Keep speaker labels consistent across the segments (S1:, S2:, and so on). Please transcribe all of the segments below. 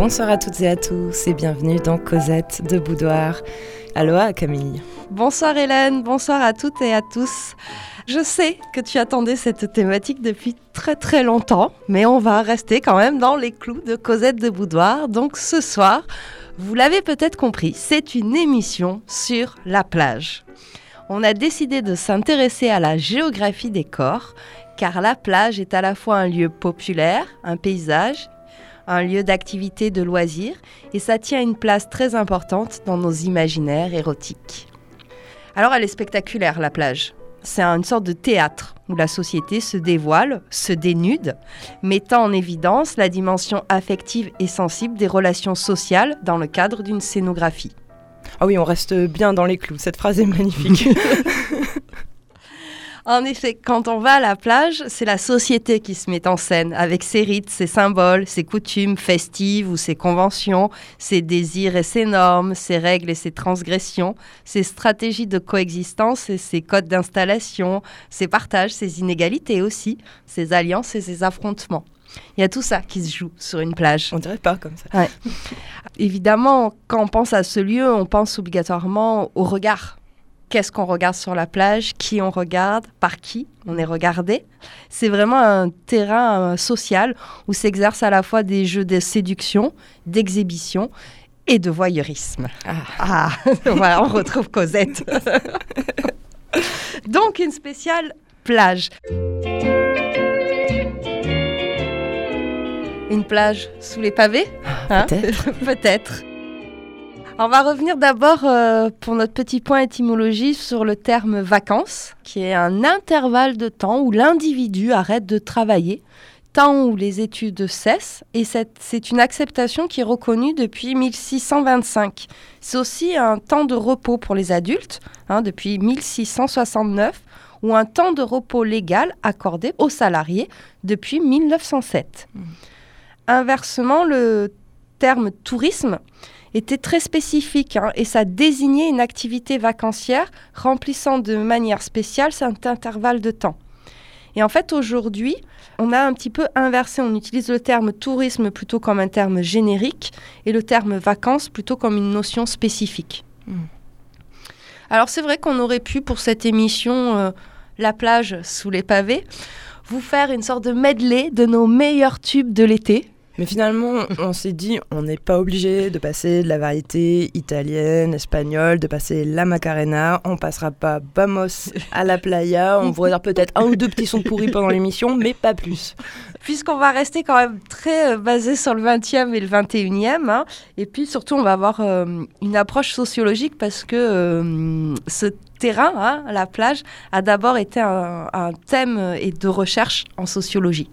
S1: Bonsoir à toutes et à tous et bienvenue dans Cosette de Boudoir. Aloha Camille.
S2: Bonsoir Hélène, bonsoir à toutes et à tous. Je sais que tu attendais cette thématique depuis très très longtemps, mais on va rester quand même dans les clous de Cosette de Boudoir. Donc ce soir, vous l'avez peut-être compris, c'est une émission sur la plage. On a décidé de s'intéresser à la géographie des corps, car la plage est à la fois un lieu populaire, un paysage, un lieu d'activité de loisirs, et ça tient une place très importante dans nos imaginaires érotiques. Alors elle est spectaculaire, la plage. C'est une sorte de théâtre où la société se dévoile, se dénude, mettant en évidence la dimension affective et sensible des relations sociales dans le cadre d'une scénographie.
S1: Ah oui, on reste bien dans les clous. Cette phrase est magnifique.
S2: En effet, quand on va à la plage, c'est la société qui se met en scène avec ses rites, ses symboles, ses coutumes festives ou ses conventions, ses désirs et ses normes, ses règles et ses transgressions, ses stratégies de coexistence et ses codes d'installation, ses partages, ses inégalités aussi, ses alliances et ses affrontements. Il y a tout ça qui se joue sur une plage.
S1: On dirait pas comme ça.
S2: Évidemment, quand on pense à ce lieu, on pense obligatoirement au regard qu'est-ce qu'on regarde sur la plage, qui on regarde, par qui on est regardé. C'est vraiment un terrain euh, social où s'exercent à la fois des jeux de séduction, d'exhibition et de voyeurisme. Ah, ah voilà, on retrouve Cosette. Donc une spéciale plage. Une plage sous les pavés
S1: hein? Peut-être.
S2: Peut-être. On va revenir d'abord euh, pour notre petit point étymologie sur le terme vacances, qui est un intervalle de temps où l'individu arrête de travailler, temps où les études cessent, et c'est une acceptation qui est reconnue depuis 1625. C'est aussi un temps de repos pour les adultes, hein, depuis 1669, ou un temps de repos légal accordé aux salariés depuis 1907. Mmh. Inversement, le terme tourisme était très spécifique hein, et ça désignait une activité vacancière remplissant de manière spéciale cet intervalle de temps. Et en fait, aujourd'hui, on a un petit peu inversé. On utilise le terme tourisme plutôt comme un terme générique et le terme vacances plutôt comme une notion spécifique. Hmm. Alors c'est vrai qu'on aurait pu pour cette émission euh, La plage sous les pavés vous faire une sorte de medley de nos meilleurs tubes de l'été.
S1: Mais finalement, on s'est dit, on n'est pas obligé de passer de la variété italienne, espagnole, de passer la Macarena. On passera pas Vamos à la playa. On dire peut-être un ou deux petits sons pourris pendant l'émission, mais pas plus.
S2: Puisqu'on va rester quand même très euh, basé sur le 20e et le 21e. Hein. et puis surtout, on va avoir euh, une approche sociologique parce que euh, ce terrain, hein, la plage, a d'abord été un, un thème de recherche en sociologie.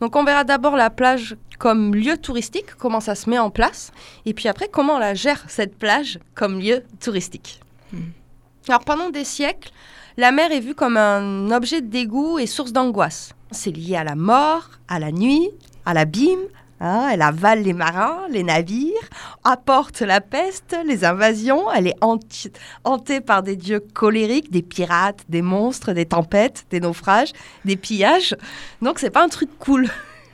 S2: Donc on verra d'abord la plage comme lieu touristique, comment ça se met en place, et puis après comment on la gère cette plage comme lieu touristique. Hmm. Alors pendant des siècles, la mer est vue comme un objet de dégoût et source d'angoisse. C'est lié à la mort, à la nuit, à l'abîme, Hein, elle avale les marins, les navires, apporte la peste, les invasions. Elle est hantée par des dieux colériques, des pirates, des monstres, des tempêtes, des naufrages, des pillages. Donc c'est pas un truc cool.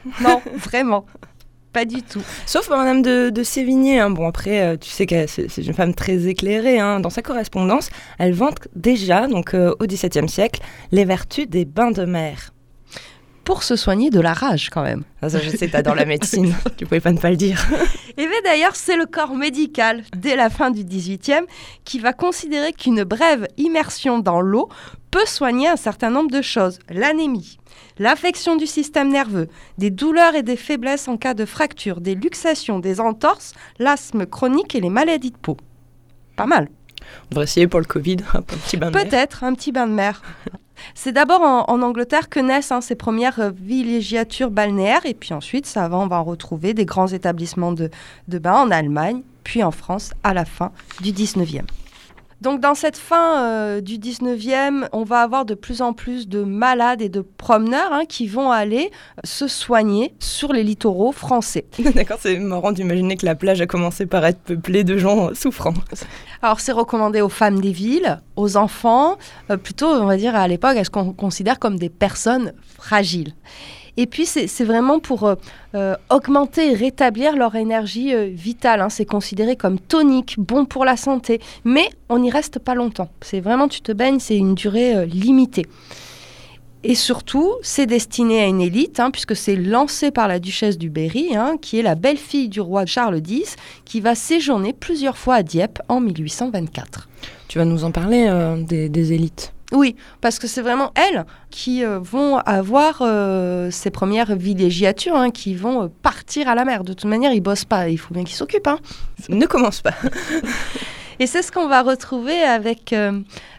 S2: non, vraiment. Pas du tout.
S1: Sauf Madame de, de Sévigné. Hein. Bon, après, euh, tu sais que c'est une femme très éclairée. Hein. Dans sa correspondance, elle vante déjà, donc euh, au XVIIe siècle, les vertus des bains de mer
S2: pour se soigner de la rage quand même.
S1: Ah, ça, je sais, t'adores la médecine, tu pouvais pas ne pas le dire.
S2: Et bien d'ailleurs, c'est le corps médical, dès la fin du 18e, qui va considérer qu'une brève immersion dans l'eau peut soigner un certain nombre de choses. L'anémie, l'affection du système nerveux, des douleurs et des faiblesses en cas de fracture, des luxations, des entorses, l'asthme chronique et les maladies de peau. Pas mal.
S1: On devrait essayer pour le Covid un petit bain de
S2: mer. Peut-être un petit bain de mer. C'est d'abord en, Angleterre que naissent hein, ces premières euh, villégiatures balnéaires, et puis ensuite, ça va, on va retrouver des grands établissements de, de bains en Allemagne, puis en France à la fin du 19e. Donc dans cette fin euh, du 19e, on va avoir de plus en plus de malades et de promeneurs hein, qui vont aller euh, se soigner sur les littoraux français.
S1: D'accord, c'est marrant d'imaginer que la plage a commencé par être peuplée de gens souffrants.
S2: Alors c'est recommandé aux femmes des villes, aux enfants, euh, plutôt on va dire à l'époque, est-ce qu'on considère comme des personnes fragiles. Et puis c'est vraiment pour euh, euh, augmenter et rétablir leur énergie euh, vitale. Hein. C'est considéré comme tonique, bon pour la santé, mais on n'y reste pas longtemps. C'est vraiment, tu te baignes, c'est une durée limitée. Et surtout, c'est destiné à une élite, hein, puisque c'est lancé par la duchesse du Berry, hein, qui est la belle-fille du roi Charles X, qui va séjourner plusieurs fois à Dieppe en 1824.
S1: Tu vas nous en parler des élites
S2: oui, parce que c'est vraiment elles qui euh, vont avoir euh, ces premières villégiatures, hein, qui vont euh, partir à la mer. De toute manière, ils bossent pas, il faut bien qu'ils s'occupent. Hein.
S1: Ne commence pas.
S2: Et c'est ce qu'on va retrouver avec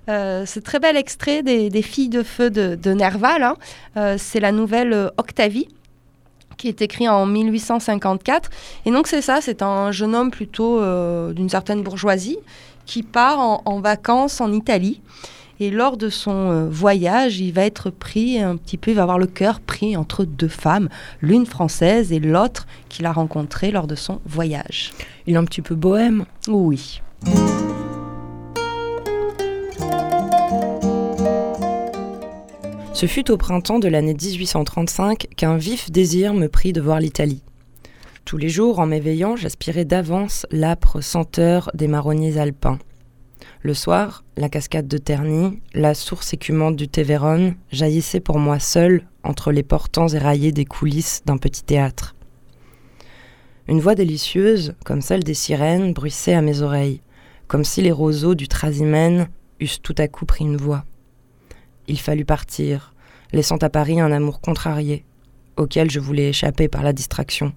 S2: ce très bel extrait des, Filles de Feu de, Nerval. Hein. c'est la nouvelle Octavie qui est écrit en 1854. Et donc c'est ça, c'est un jeune homme plutôt d'une certaine bourgeoisie qui part en vacances en Italie. Et lors de son euh, voyage, il va être pris un petit peu, il va avoir le cœur pris entre deux femmes, l'une française et l'autre qu'il a rencontrée lors de son voyage.
S1: Il est un petit peu bohème
S2: Oui.
S1: Ce fut au printemps de l'année 1835 qu'un vif désir me prit de voir l'Italie. Tous les jours, en m'éveillant, j'aspirais d'avance l'âpre senteur des marronniers alpins. Le soir, la cascade de Terny, la source écumante du Tévéron jaillissait pour moi seule entre les portants éraillés des coulisses d'un petit théâtre. Une voix délicieuse, comme celle des sirènes, bruissait à mes oreilles, comme si les roseaux du Trasimène eussent tout à coup pris une voix. Il fallut partir, laissant à Paris un amour contrarié, auquel je voulais échapper par la distraction.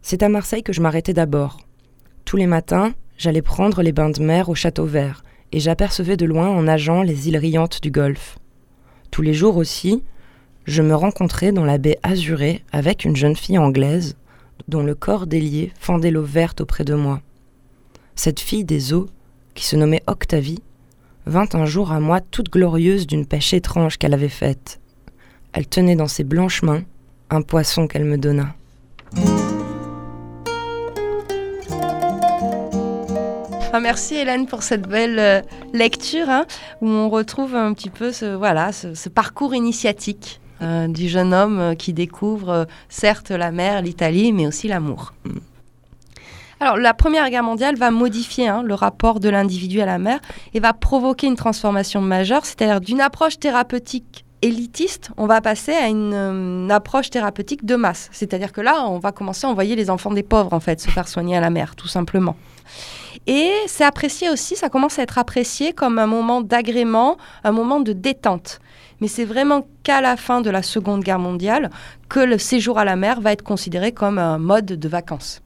S1: C'est à Marseille que je m'arrêtais d'abord. Tous les matins, J'allais prendre les bains de mer au château vert, et j'apercevais de loin en nageant les îles riantes du golfe. Tous les jours aussi, je me rencontrais dans la baie azurée avec une jeune fille anglaise, dont le corps délié fendait l'eau verte auprès de moi. Cette fille des eaux, qui se nommait Octavie, vint un jour à moi toute glorieuse d'une pêche étrange qu'elle avait faite. Elle tenait dans ses blanches mains un poisson qu'elle me donna.
S2: Merci Hélène pour cette belle euh, lecture hein, où on retrouve un petit peu ce, voilà, ce, parcours initiatique euh, du jeune homme euh, qui découvre certes la mer, l'Italie, mais aussi l'amour. Mm. Alors, la Première Guerre mondiale va modifier hein, le rapport de l'individu à la mer et va provoquer une transformation majeure, c'est-à-dire d'une approche thérapeutique élitiste, on va passer à une, approche thérapeutique de masse. C'est-à-dire que là, on va commencer à envoyer les enfants des pauvres, en fait, se faire soigner à la mer, tout simplement. Et c'est apprécié aussi, ça commence à être apprécié comme un moment d'agrément, un moment de détente. Mais c'est vraiment qu'à la fin de la Seconde Guerre mondiale que le séjour à la mer va être considéré comme un mode de vacances.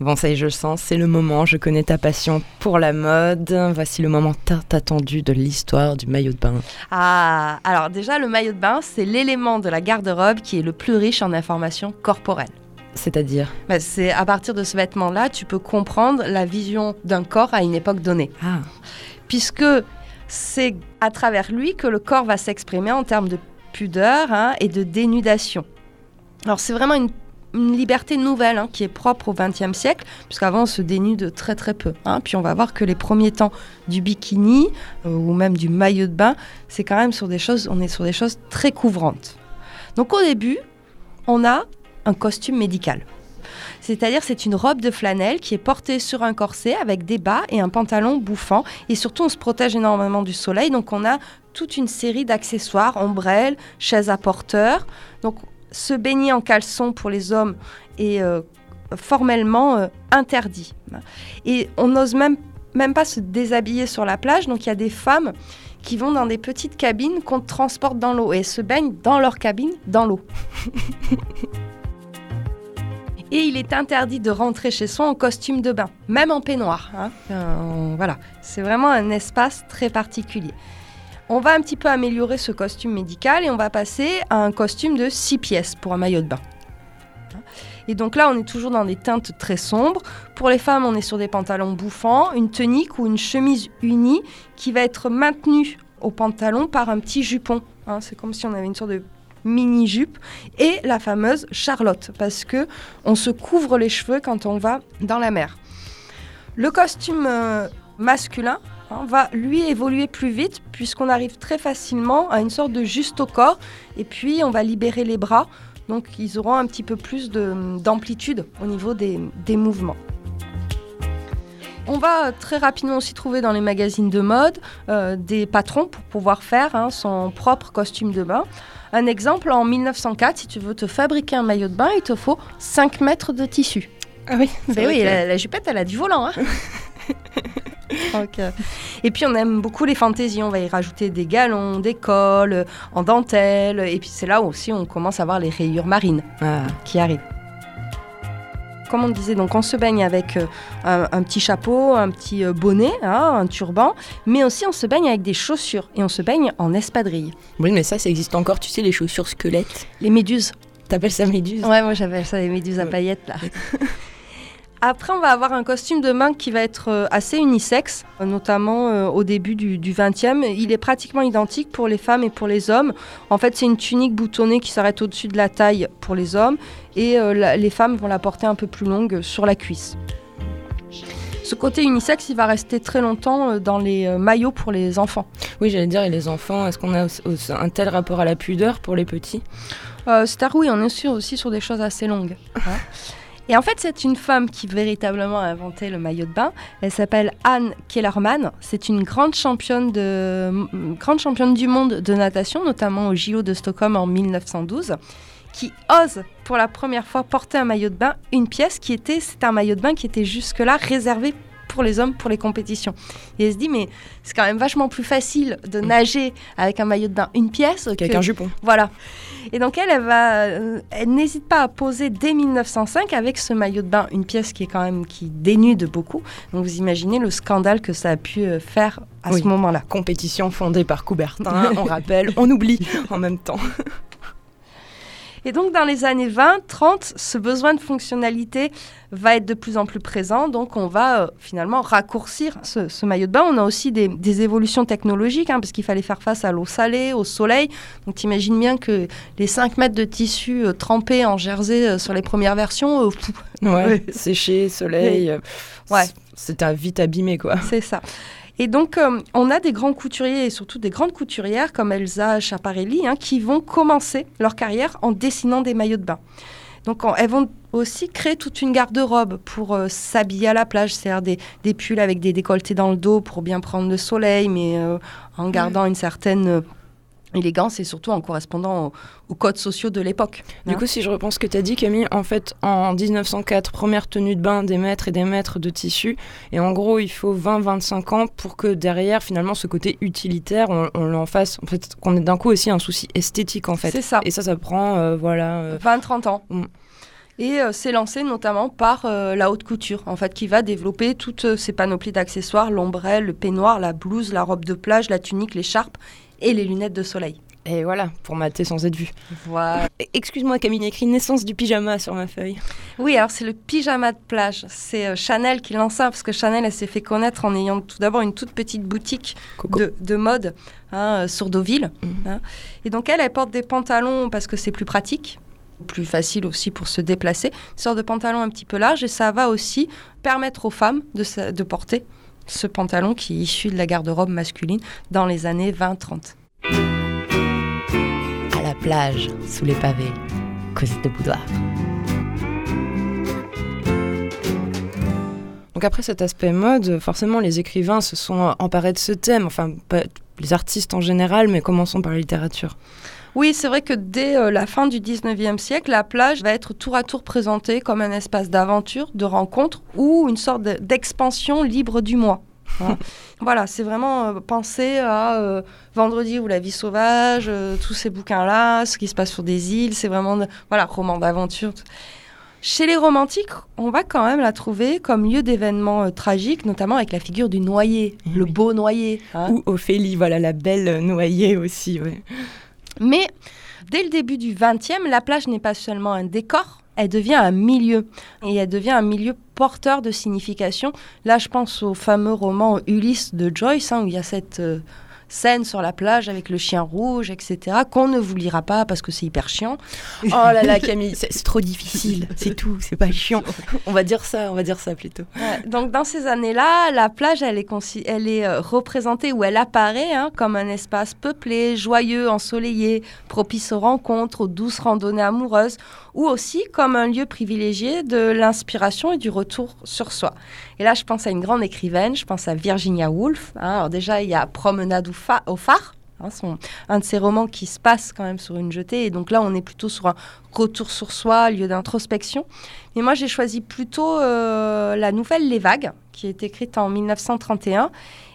S1: Bon, ça y est, je le sens, c'est le moment, je connais ta passion pour la mode. Voici le moment tant attendu de l'histoire du maillot de bain.
S2: Ah, alors déjà, le maillot de bain, c'est l'élément de la garde-robe qui est le plus riche en informations corporelles.
S1: C'est-à-dire
S2: bah, C'est à partir de ce vêtement-là, tu peux comprendre la vision d'un corps à une époque donnée.
S1: Ah.
S2: Puisque c'est à travers lui que le corps va s'exprimer en termes de pudeur hein, et de dénudation. Alors c'est vraiment une, liberté nouvelle hein, qui est propre au XXe siècle, puisqu'avant on se dénude très très peu. Hein. Puis on va voir que les premiers temps du bikini euh, ou même du maillot de bain, c'est quand même sur des choses, on est sur des choses très couvrantes. Donc au début, on a un costume médical. C'est-à-dire c'est une robe de flanelle qui est portée sur un corset avec des bas et un pantalon bouffant. Et surtout, on se protège énormément du soleil. Donc on a toute une série d'accessoires, ombrelles, chaises à porteur. Donc se baigner en caleçon pour les hommes est euh, formellement euh, interdit. Et on n'ose même, même pas se déshabiller sur la plage. Donc il y a des femmes qui vont dans des petites cabines qu'on transporte dans l'eau et se baignent dans leur cabine dans l'eau. Et il est interdit de rentrer chez soi en costume de bain, même en peignoir. Hein. Euh, voilà, c'est vraiment un espace très particulier. On va un petit peu améliorer ce costume médical et on va passer à un costume de 6 pièces pour un maillot de bain. Et donc là, on est toujours dans des teintes très sombres. Pour les femmes, on est sur des pantalons bouffants, une tunique ou une chemise unie qui va être maintenue au pantalon par un petit jupon. Hein. c'est comme si on avait une sorte de mini-jupe et la fameuse Charlotte parce que on se couvre les cheveux quand on va dans la mer. Le costume euh, masculin hein, va lui évoluer plus vite puisqu'on arrive très facilement à une sorte de juste au corps et puis on va libérer les bras. Donc ils auront un petit peu plus d'amplitude au niveau des, mouvements. On va très rapidement aussi trouver dans les magazines de mode euh, des patrons pour pouvoir faire hein, son propre costume de bain. Un exemple, en 1904, si tu veux te fabriquer un maillot de bain, il te faut 5 mètres de tissu.
S1: Ah oui,
S2: c'est oui, la, jupette, elle a du volant. Hein. Euh, et puis on aime beaucoup les fantaisies, on va y rajouter des galons, des cols, en dentelle, et puis c'est là aussi on commence à voir les rayures marines ah. qui arrivent comme on disait, donc on se baigne avec euh, un, petit chapeau, un petit euh, bonnet, hein, un turban, mais aussi on se baigne avec des chaussures et on se baigne en espadrille.
S1: Oui, mais ça, ça existe encore, tu sais, les chaussures squelettes.
S2: Les méduses.
S1: T'appelles ça méduse?
S2: Ouais, moi j'appelle ça les méduses à paillettes là. Après, on va avoir un costume de main qui va être euh, assez unisexe, notamment euh, au début du, XXe. Il est pratiquement identique pour les femmes et pour les hommes. En fait, c'est une tunique boutonnée qui s'arrête au-dessus de la taille pour les hommes et euh, les femmes vont la porter un peu plus longue sur la cuisse. Ce côté unisexe, il va rester très longtemps dans les maillots pour les enfants.
S1: Oui, j'allais dire, et les enfants, est-ce qu'on a un tel rapport à la pudeur pour les petits?
S2: C'est-à-dire, oui, on est aussi sur des choses assez longues. Hein. Et en fait, c'est une femme qui véritablement a inventé le maillot de bain. Elle s'appelle Anne Kellerman. C'est une grande championne, de, grande championne du monde de natation, notamment au JO de Stockholm en 1912 qui ose pour la première fois porter un maillot de bain, une pièce qui était, c'est un maillot de bain qui était jusque-là réservé pour les hommes pour les compétitions. Et elle se dit, mais c'est quand même vachement plus facile de mm. nager avec un maillot de bain une pièce
S1: qu'avec un jupon.
S2: Voilà. Et donc elle, elle, va, euh, elle n'hésite pas à poser dès 1905 avec ce maillot de bain une pièce qui est quand même qui dénude beaucoup. Donc vous imaginez le scandale que ça a pu euh, faire à ce moment-là.
S1: Compétition fondée par Coubertin, on rappelle, on oublie en même temps.
S2: Et donc dans les années 20, 30, ce besoin de fonctionnalité va être de plus en plus présent. Donc on va euh, finalement raccourcir ce, maillot de bain. On a aussi des, évolutions technologiques, hein, parce qu'il fallait faire face à l'eau salée, au soleil. Donc t'imagines bien que les 5 mètres de tissu euh, trempés en jersey euh, sur les premières versions...
S1: ouais, séché, soleil... ouais. C'était vite abîmé, quoi.
S2: C'est ça. Et donc, euh, on a des grands couturiers et surtout des grandes couturières comme Elsa Schiaparelli hein, qui vont commencer leur carrière en dessinant des maillots de bain. Donc, elles vont aussi créer toute une garde-robe pour euh, s'habiller à la plage, c'est-à-dire des, pulls avec des décolletés dans le dos pour bien prendre le soleil, mais euh, en gardant une certaine élégance et surtout en correspondant aux, codes sociaux de l'époque.
S1: Du coup, si je repense ce que tu as dit, Camille, en fait, en 1904, première tenue de bain des maîtres et des maîtres de tissu. Et en gros, il faut 20-25 ans pour que derrière, finalement, ce côté utilitaire, on, on l'en fasse. En fait, qu'on ait d'un coup aussi un souci esthétique, en fait.
S2: C'est ça.
S1: Et ça, ça prend, euh, voilà.
S2: 20-30 euh, ans. Mm. Et euh, c'est lancé notamment par la haute couture, en fait, qui va développer toutes ces panoplies d'accessoires, l'ombrelle, le peignoir, la blouse, la robe de plage, la tunique, l'écharpe et les lunettes de soleil.
S1: Et voilà, pour mater sans être vu.
S2: Voilà.
S1: Excuse-moi Camille, il y a écrit naissance du pyjama sur ma feuille.
S2: Oui, alors c'est le pyjama de plage. C'est euh, Chanel qui lance ça, parce que Chanel, elle s'est fait connaître en ayant tout d'abord une toute petite boutique de, mode hein, euh, sur Deauville. Mhm. Hein. Et donc elle, elle porte des pantalons parce que c'est plus pratique plus facile aussi pour se déplacer, une sorte de pantalon un petit peu large et ça va aussi permettre aux femmes de, de porter ce pantalon qui est issu de la garde-robe masculine dans les années 20-30.
S1: À la plage, sous les pavés, Cosette de boudoir. Donc après cet aspect mode, forcément les écrivains se sont emparés de ce thème, enfin les artistes en général, mais commençons par la littérature.
S2: Oui, c'est vrai que dès euh, la fin du 19e siècle, la plage va être tour à tour présentée comme un espace d'aventure, de rencontre ou une sorte d'expansion libre du moi. Hein. voilà, c'est vraiment euh, penser à euh, Vendredi ou la vie sauvage, tous ces bouquins-là, ce qui se passe sur des îles, c'est vraiment, voilà, roman d'aventure. Chez les romantiques, on va quand même la trouver comme lieu d'événements tragiques, notamment avec la figure du noyé, eh le beau noyé.
S1: Hein. Ou Ophélie, voilà, la belle noyée aussi. Ouais.
S2: Mais dès le début du XXe, la plage n'est pas seulement un décor, elle devient un milieu. Et elle devient un milieu porteur de signification. Là, je pense au fameux roman Ulysse de Joyce, hein, où il y a cette, euh, scène sur la plage avec le chien rouge, etc., qu'on ne vous lira pas parce que c'est hyper chiant.
S1: Oh là là, Camille, c'est trop difficile, c'est tout, c'est pas chiant. On va dire ça, on va dire ça plutôt.
S2: donc dans ces années-là, la plage, elle est, elle est euh, représentée ou elle apparaît hein, comme un espace peuplé, joyeux, ensoleillé, propice aux rencontres, aux douces randonnées amoureuses, ou aussi comme un lieu privilégié de l'inspiration et du retour sur soi. Et là, je pense à une grande écrivaine, je pense à Virginia Woolf. Hein. Alors déjà, il y a Promenade au, phare, hein, un de ses romans qui se passe quand même sur une jetée. Et donc là, on est plutôt sur un retour sur soi, lieu d'introspection. Mais moi, j'ai choisi plutôt euh, la nouvelle Les Vagues, qui est écrite en 1931.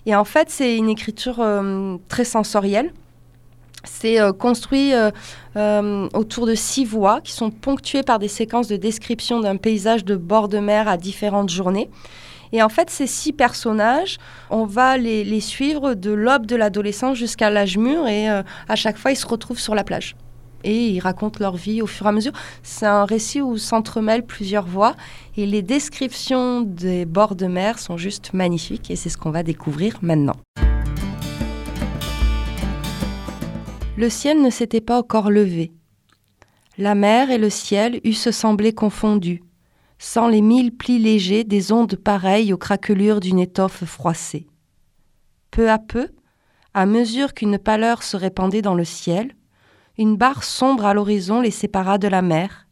S2: Et en fait, c'est une écriture euh, très sensorielle. C'est euh, construit autour de six voies qui sont ponctuées par des séquences de description d'un paysage de bord de mer à différentes journées. Et en fait, ces six personnages, on va les, suivre de l'aube de l'adolescence jusqu'à l'âge mûr et à chaque fois, ils se retrouvent sur la plage. Et ils racontent leur vie au fur et à mesure. C'est un récit où s'entremêlent plusieurs voix et les descriptions des bords de mer sont juste magnifiques et c'est ce qu'on va découvrir maintenant. Le ciel ne s'était pas encore levé. La mer et le ciel eussent semblé confondus, sans les mille plis légers des ondes pareilles aux craquelures d'une étoffe froissée. Peu à peu, à mesure qu'une pâleur se répandait dans le ciel, une barre sombre à l'horizon les sépara de la mer,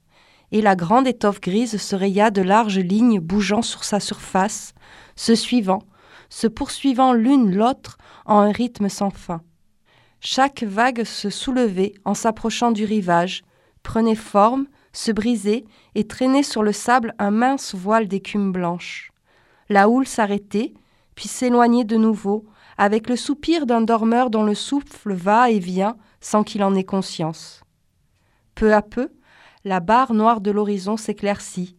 S2: et la grande étoffe grise se raya de larges lignes bougeant sur sa surface, se suivant, se poursuivant l'une l'autre en un rythme sans fin. Chaque vague se soulevait en s'approchant du rivage, prenait forme, se brisait et traînait sur le sable un mince voile d'écume blanche. La houle s'arrêtait, puis s'éloignait de nouveau, avec le soupir d'un dormeur dont le souffle va et vient sans qu'il en ait conscience. Peu à peu, la barre noire de l'horizon s'éclaircit.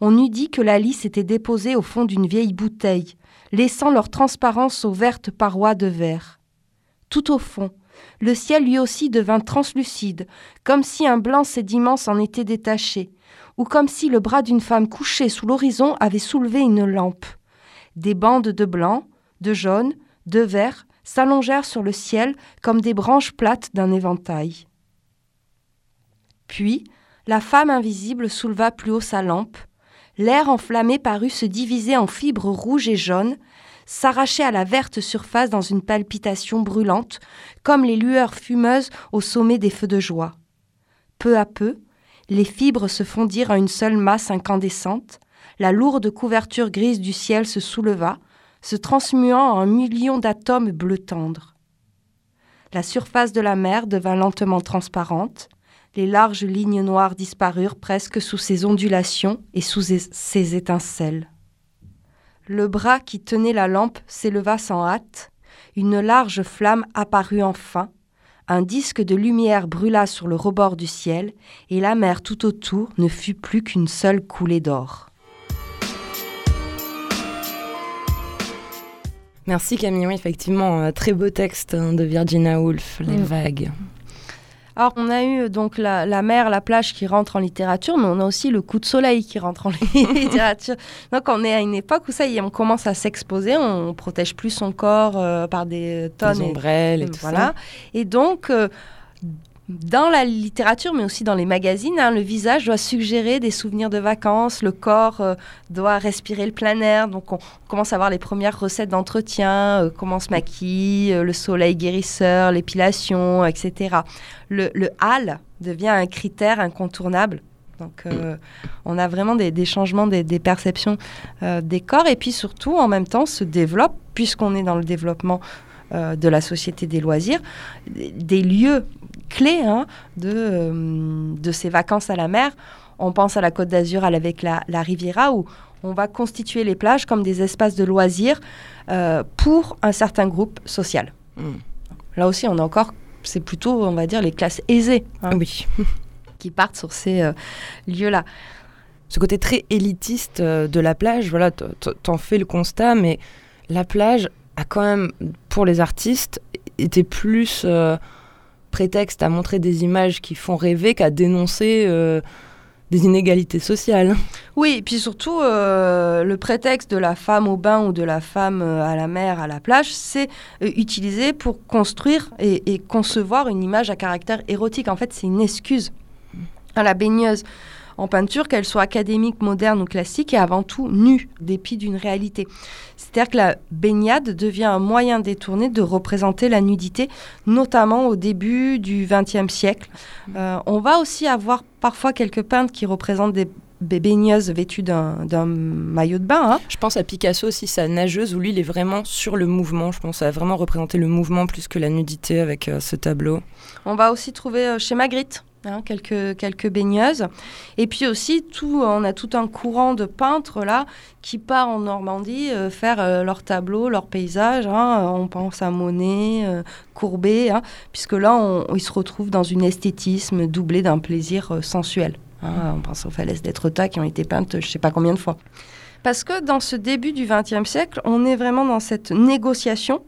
S2: On eût dit que la lisse était déposée au fond d'une vieille bouteille, laissant leur transparence aux vertes parois de verre tout au fond. Le ciel lui aussi devint translucide, comme si un blanc sédiment s'en était détaché, ou comme si le bras d'une femme couchée sous l'horizon avait soulevé une lampe. Des bandes de blanc, de jaune, de vert s'allongèrent sur le ciel comme des branches plates d'un éventail. Puis, la femme invisible souleva plus haut sa lampe. L'air enflammé parut se diviser en fibres rouges et jaunes, s'arrachait à la verte surface dans une palpitation brûlante, comme les lueurs fumeuses au sommet des feux de joie. Peu à peu, les fibres se fondirent en une seule masse incandescente, la lourde couverture grise du ciel se souleva, se transmuant en un million d'atomes bleu tendre. La surface de la mer devint lentement transparente, les larges lignes noires disparurent presque sous ses ondulations et sous ses étincelles. Le bras qui tenait la lampe s'éleva sans hâte, une large flamme apparut enfin, un disque de lumière brûla sur le rebord du ciel, et la mer tout autour ne fut plus qu'une seule coulée d'or.
S1: Merci Camille, effectivement, un très beau texte hein, de Virginia Woolf, Les mm. vagues.
S2: Alors, on a eu donc la, mer, la plage qui rentre en littérature, mais on a aussi le coup de soleil qui rentre en littérature. Donc, on est à une époque où ça y est, on commence à s'exposer, on protège plus son corps euh, par des tonnes.
S1: Des ombrelles et, tout voilà. ça.
S2: Et donc, euh, dans la littérature, mais aussi dans les magazines, hein, le visage doit suggérer des souvenirs de vacances, le corps euh, doit respirer le plein air. Donc on commence à voir les premières recettes d'entretien, euh, comment se maquille, euh, le soleil guérisseur, l'épilation, etc. Le, le devient un critère incontournable. Donc on a vraiment des, changements des, des perceptions des corps et puis surtout en même temps se développe, puisqu'on est dans le développement de la société des loisirs, des lieux clé hein, de, euh, de ces vacances à la mer. On pense à la Côte d'Azur avec la, la, Riviera où on va constituer les plages comme des espaces de loisirs euh, pour un certain groupe social. Hmm. Là aussi, on a encore, c'est plutôt, on va dire, les classes aisées
S1: hein, oui.
S2: qui partent sur ces euh, lieux-là.
S1: Ce côté très élitiste de la plage, voilà, t'en fais le constat, mais la plage a quand même, pour les artistes, été plus prétexte à montrer des images qui font rêver qu'à dénoncer euh, des inégalités sociales.
S2: Oui, et puis surtout, euh, le prétexte de la femme au bain ou de la femme euh, à la mer, à la plage, c'est euh, utilisé pour construire et, concevoir une image à caractère érotique. En fait, c'est une excuse à la baigneuse en peinture, qu'elle soit académique, moderne ou classique, est avant tout nue, dépit d'une réalité. C'est-à-dire que la baignade devient un moyen détourné de représenter la nudité, notamment au début du XXe siècle. Mmh. Euh, on va aussi avoir parfois quelques peintres qui représentent des baigneuses vêtues d'un maillot de bain. Hein.
S1: Je pense à Picasso aussi, sa nageuse, où lui, il est vraiment sur le mouvement. Je pense à vraiment représenter le mouvement plus que la nudité avec euh, ce tableau.
S2: On va aussi trouver euh, chez Magritte Hein, quelques, quelques baigneuses. Et puis aussi, tout, on a tout un courant de peintres là qui part en Normandie euh, faire euh, leurs tableaux, leurs paysages. Hein. On pense à Monet, euh, Courbet, hein, puisque là, on, ils se retrouvent dans une esthétisme doublé d'un plaisir sensuel. Hein. On pense aux falaises d'Etretat qui ont été peintes je ne sais pas combien de fois. Parce que dans ce début du XXe siècle, on est vraiment dans cette négociation.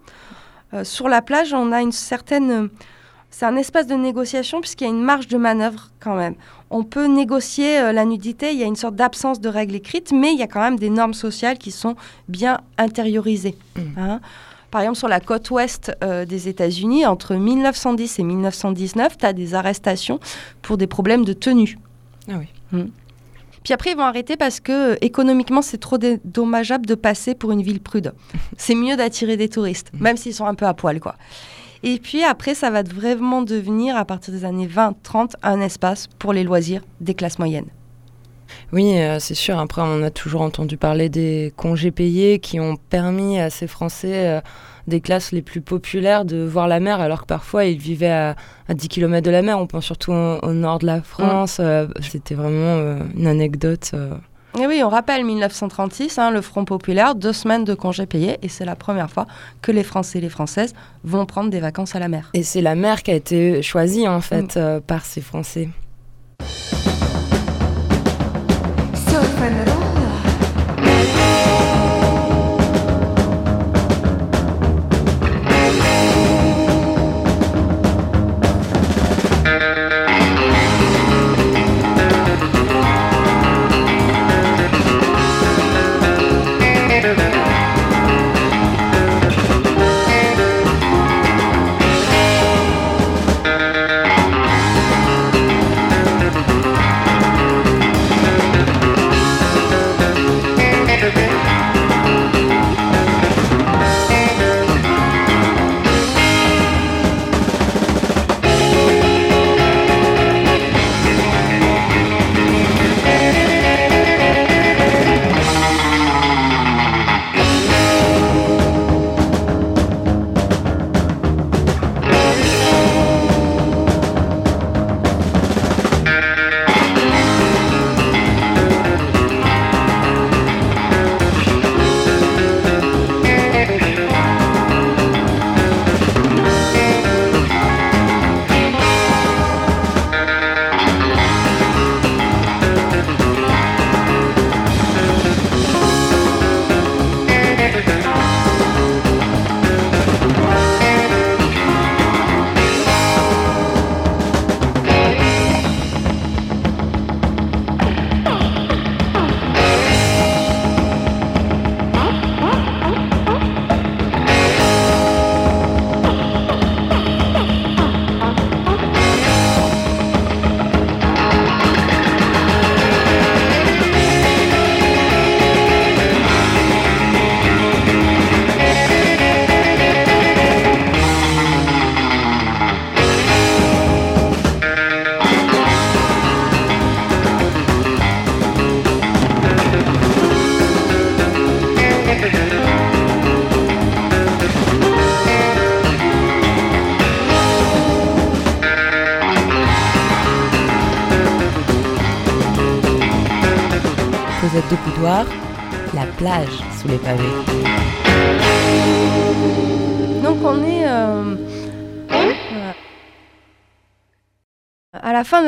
S2: sur la plage, on a une certaine c'est un espace de négociation puisqu'il y a une marge de manœuvre quand même. On peut négocier euh, la nudité, il y a une sorte d'absence de règles écrites, mais il y a quand même des normes sociales qui sont bien intériorisées. Mmh. Hein. Par exemple, sur la côte ouest euh, des États-Unis, entre 1910 et 1919, tu as des arrestations pour des problèmes de tenue.
S1: Ah oui. Mmh.
S2: Puis après, ils vont arrêter parce que euh, économiquement, c'est trop dommageable de passer pour une ville prude. c'est mieux d'attirer des touristes, mmh. même s'ils sont un peu à poil, quoi. Et puis après, ça va vraiment devenir, à partir des années 20-30, un espace pour les loisirs des classes moyennes.
S1: Oui, euh, c'est sûr. Après, on a toujours entendu parler des congés payés qui ont permis à ces Français euh, des classes les plus populaires de voir la mer, alors que parfois ils vivaient à, 10 km de la mer. On pense surtout au, nord de la France. Mm. Euh, c'était vraiment une anecdote.
S2: Et oui, on rappelle 1936, hein, le Front populaire, deux semaines de congés payés, et c'est la première fois que les Français et les Françaises vont prendre des vacances à la mer.
S1: Et c'est la mer qui a été choisie en fait mm. euh, par ces Français.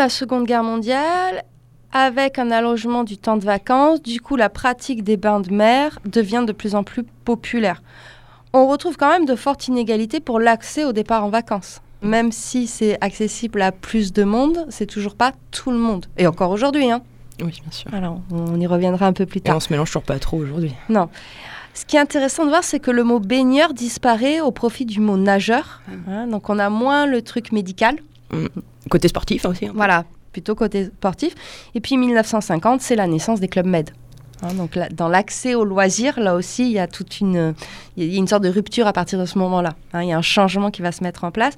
S1: La
S2: Seconde Guerre mondiale, avec un allongement du temps de vacances, du coup la pratique des bains de mer devient de plus en plus populaire. On retrouve quand même de fortes inégalités pour l'accès au départ en vacances. Même si c'est accessible à plus de monde, c'est toujours pas tout le monde. Et encore aujourd'hui, hein.
S1: Oui, bien sûr.
S2: Alors, on y reviendra un peu plus
S1: Et
S2: tard.
S1: on se mélange toujours pas trop aujourd'hui.
S2: Non. Ce qui est intéressant de voir, c'est que le mot baigneur disparaît au profit du mot nageur. Hein, donc, on a moins le truc médical.
S1: Côté sportif aussi. hein.
S2: Voilà, plutôt côté sportif. Et puis 1950, c'est la naissance des clubs med. Hein, donc là, dans l'accès aux loisirs, là aussi, il y a toute une, il y a une sorte de rupture à partir de ce moment-là. Hein, il y a un changement qui va se mettre en place.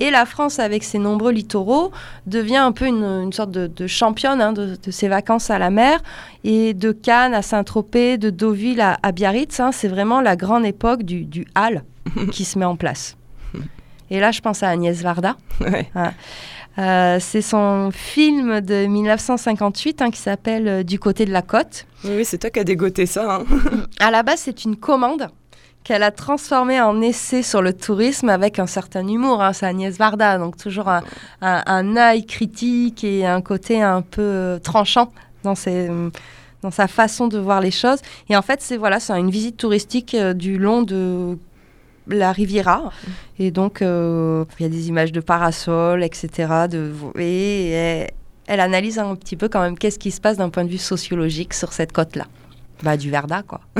S2: Et la France, avec ses nombreux littoraux, devient un peu une, une sorte de, de championne hein, de, de ses vacances à la mer. Et de Cannes à Saint-Tropez, de Deauville à, à Biarritz, hein, c'est vraiment la grande époque du, du hall qui se met en place. Et là, je pense à Agnès Varda.
S1: Ouais.
S2: Euh, c'est son film de 1958 hein, qui s'appelle euh, Du côté de la côte.
S1: Oui, oui, c'est toi qui as dégoté ça. hein.
S2: À la base, c'est une commande qu'elle a transformée en essai sur le tourisme avec un certain humour. hein. C'est Agnès Varda, donc toujours un, un- un œil critique et un côté un peu euh, tranchant dans, ses, dans sa façon de voir les choses. Et en fait, c'est voilà, c'est une visite touristique euh, du long de la Riviera. Et donc, euh, il y a des images de parasols, etc. Et elle, elle analyse un petit peu quand même qu'est-ce qui se passe d'un point de vue sociologique sur cette côte-là. Bah, du Verda, quoi.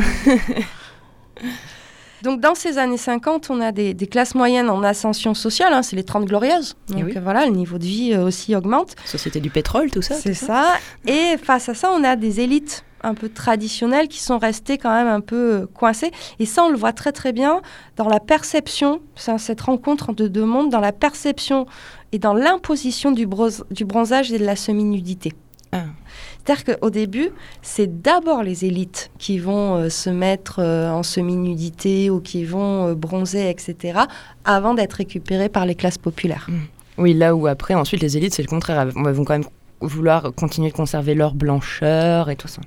S2: Donc, dans ces années 50, on a des, des classes moyennes en ascension sociale, hein, c'est les 30 glorieuses.
S1: Eh
S2: Donc,
S1: oui.
S2: voilà, le niveau de vie euh, aussi augmente.
S1: Société du pétrole, tout ça.
S2: C'est ça. Et face à ça, on a des élites un peu traditionnelles qui sont restées quand même un peu euh, coincées. Et ça, on le voit très très bien dans la perception, cette rencontre de deux mondes, dans la perception et dans l'imposition du, du bronzage et de la semi-nudité.
S1: Ah.
S2: C'est-à-dire qu'au début, c'est d'abord les élites qui vont euh, se mettre euh, en semi-nudité ou qui vont euh, bronzer, etc., avant d'être récupérées par les classes populaires.
S1: Oui, là où après, ensuite, les élites, c'est le contraire. Vont quand même vouloir continuer de conserver leur blancheur et tout ça.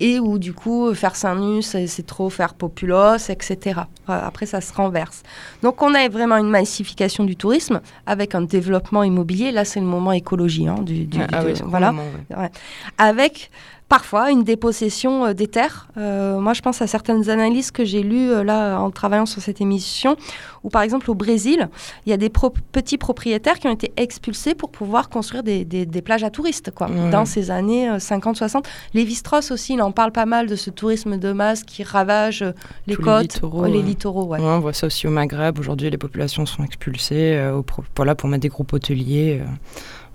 S2: et où du coup faire sein nu c'est trop faire populos etc après ça se renverse. Donc on a vraiment une massification du tourisme avec un développement immobilier. Là c'est le moment écologie hein, du, du-
S1: Ah
S2: de-
S1: oui, c'est
S2: voilà.
S1: vraiment, ouais.
S2: avec parfois une dépossession euh, des terres. Euh, moi, je pense à certaines analyses que j'ai lues euh, là en travaillant sur cette émission, où par exemple au Brésil, il y a des pro- petits propriétaires qui ont été expulsés pour pouvoir construire des, des- des plages à touristes, quoi, dans ces années 50-60. Lévi-Strauss aussi, il en parle pas mal de ce tourisme de masse qui ravage les
S1: Tous les
S2: côtes,
S1: littoraux,
S2: ouais, les littoraux. ouais.
S1: Ouais, on voit ça aussi au Maghreb. Aujourd'hui, les populations sont expulsées au voilà, pour mettre des groupes hôteliers.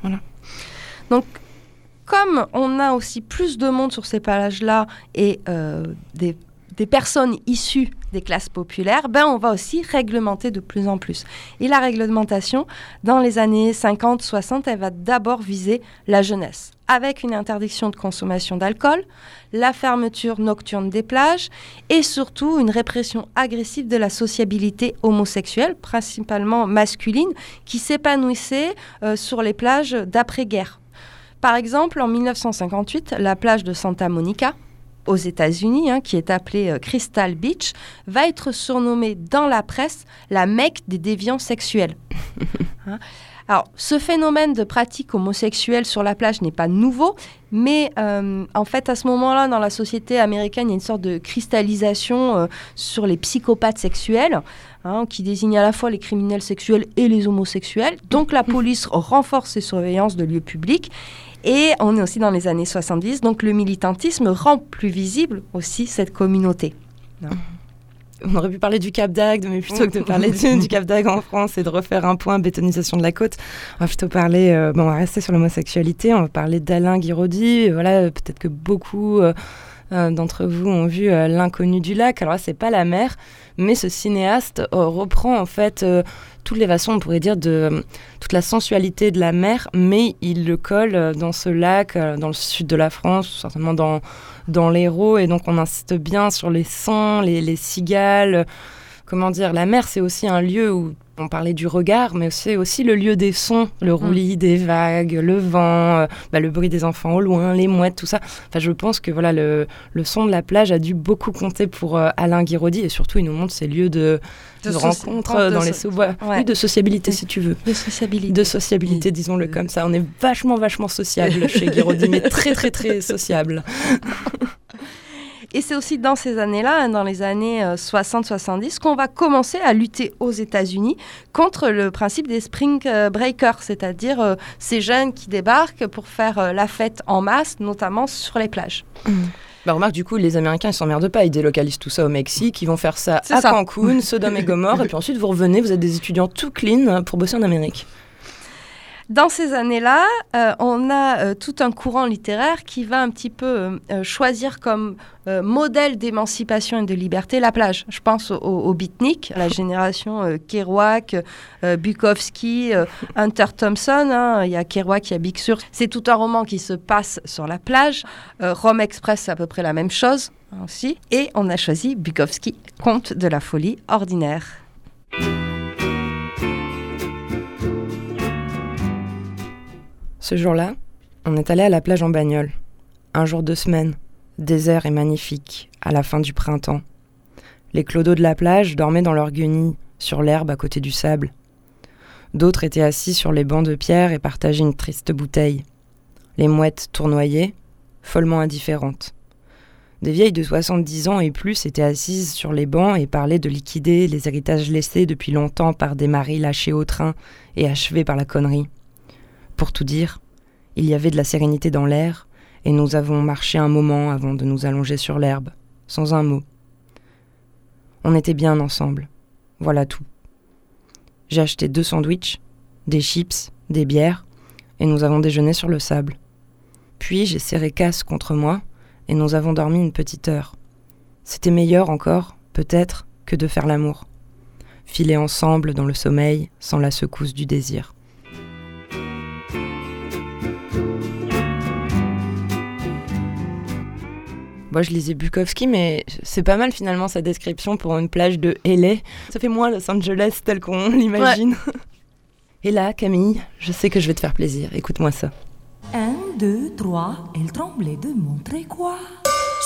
S1: euh.
S2: Comme on a aussi plus de monde sur ces plages-là et euh, des, personnes issues des classes populaires, ben on va aussi réglementer de plus en plus. Et la réglementation, dans les années 50-60, elle va d'abord viser la jeunesse, avec une interdiction de consommation d'alcool, la fermeture nocturne des plages et surtout une répression agressive de la sociabilité homosexuelle, principalement masculine, qui s'épanouissait euh, sur les plages d'après-guerre. Par exemple, en 1958, la plage de Santa Monica, aux États-Unis, hein, qui est appelée euh, Crystal Beach, va être surnommée dans la presse la Mecque des déviants sexuels. Hein. Alors, ce phénomène de pratique homosexuelle sur la plage n'est pas nouveau, mais euh, en fait, à ce moment-là, dans la société américaine, il y a une sorte de cristallisation euh, sur les psychopathes sexuels, hein, qui désigne à la fois les criminels sexuels et les homosexuels. Donc, la police renforce ses surveillances de lieux publics. Et on est aussi dans les années 70, donc le militantisme rend plus visible aussi cette communauté.
S1: On aurait pu parler du Cap d'Agde, mais plutôt que de parler du, Cap d'Agde en France et de refaire un point bétonisation de la côte, on va plutôt parler. euh, bon, on va rester sur l'homosexualité. On va parler d'Alain Guiraudy. Et Voilà, euh, peut-être que beaucoup euh, euh, d'entre vous ont vu euh, L'inconnu du lac. Alors là, c'est pas la mer, mais ce cinéaste euh, reprend en fait euh, toutes les façons, on pourrait dire, de euh, toute la sensualité de la mer, mais il le colle euh, dans ce lac, euh, dans le sud de la France, certainement dans dans l'Hérault, et donc on insiste bien sur les sons, les, les cigales. Comment dire, la mer, c'est aussi un lieu où on parlait du regard, mais c'est aussi le lieu des sons, le roulis des vagues, le vent, euh, bah, le bruit des enfants au loin, les mouettes, tout ça. Enfin, je pense que voilà, le, le son de la plage a dû beaucoup compter pour euh, Alain Guiraudy, et surtout, il nous montre ces lieux de,
S2: De
S1: rencontres euh, dans
S2: so-
S1: les sous-bois.
S2: ouais.
S1: Oui, de sociabilité, si tu veux.
S2: De sociabilité.
S1: De sociabilité, disons-le comme ça. On est vachement, vachement sociable chez Guiraudy, mais très, très, très sociable.
S2: Et c'est aussi dans ces années-là, hein, dans les années 60-70, qu'on va commencer à lutter aux États-Unis contre le principe des spring breakers, c'est-à-dire ces jeunes qui débarquent pour faire la fête en masse, notamment sur les plages.
S1: Mmh. Bah remarque, du coup, les Américains, ils s'emmerdent pas. Ils délocalisent tout ça au Mexique. Ils vont faire ça à Cancun, Sodome et Gomorre. et puis ensuite, vous revenez, vous êtes des étudiants tout clean pour bosser en Amérique.
S2: Dans ces années-là, euh, on a euh, tout un courant littéraire qui va un petit peu euh, choisir comme modèle d'émancipation et de liberté la plage. Je pense au, au beatnik, la génération Kerouac, Bukowski, Hunter Thompson. Hein. Il y a Kerouac, il y a Big Sur. C'est tout un roman qui se passe sur la plage. Rome Express, c'est à peu près la même chose hein, aussi. Et on a choisi Bukowski, Conte de la folie ordinaire.
S1: Ce jour-là, on est allé à la plage en bagnole. Un jour de semaine, désert et magnifique, à la fin du printemps. Les clodos de la plage dormaient dans leurs guenilles, sur l'herbe à côté du sable. D'autres étaient assis sur les bancs de pierre et partageaient une triste bouteille. Les mouettes tournoyaient, follement indifférentes. Des vieilles de 70 ans et plus étaient assises sur les bancs et parlaient de liquider les héritages laissés depuis longtemps par des maris lâchés au train et achevés par la connerie. Pour tout dire, il y avait de la sérénité dans l'air, et nous avons marché un moment avant de nous allonger sur l'herbe, sans un mot. On était bien ensemble. Voilà tout. J'ai acheté deux sandwichs, des chips, des bières, et nous avons déjeuné sur le sable. Puis j'ai serré Casse contre moi, et nous avons dormi une petite heure. C'était meilleur encore, peut-être, que de faire l'amour. Filer ensemble dans le sommeil sans la secousse du désir. Moi, je lisais Bukowski, mais c'est pas mal finalement sa description pour une plage de LA. Ça fait moins Los Angeles tel qu'on l'imagine. Et là, Camille, je sais que je vais te faire plaisir. Écoute-moi ça.
S3: Un, deux, trois, elle tremblait de montrer quoi?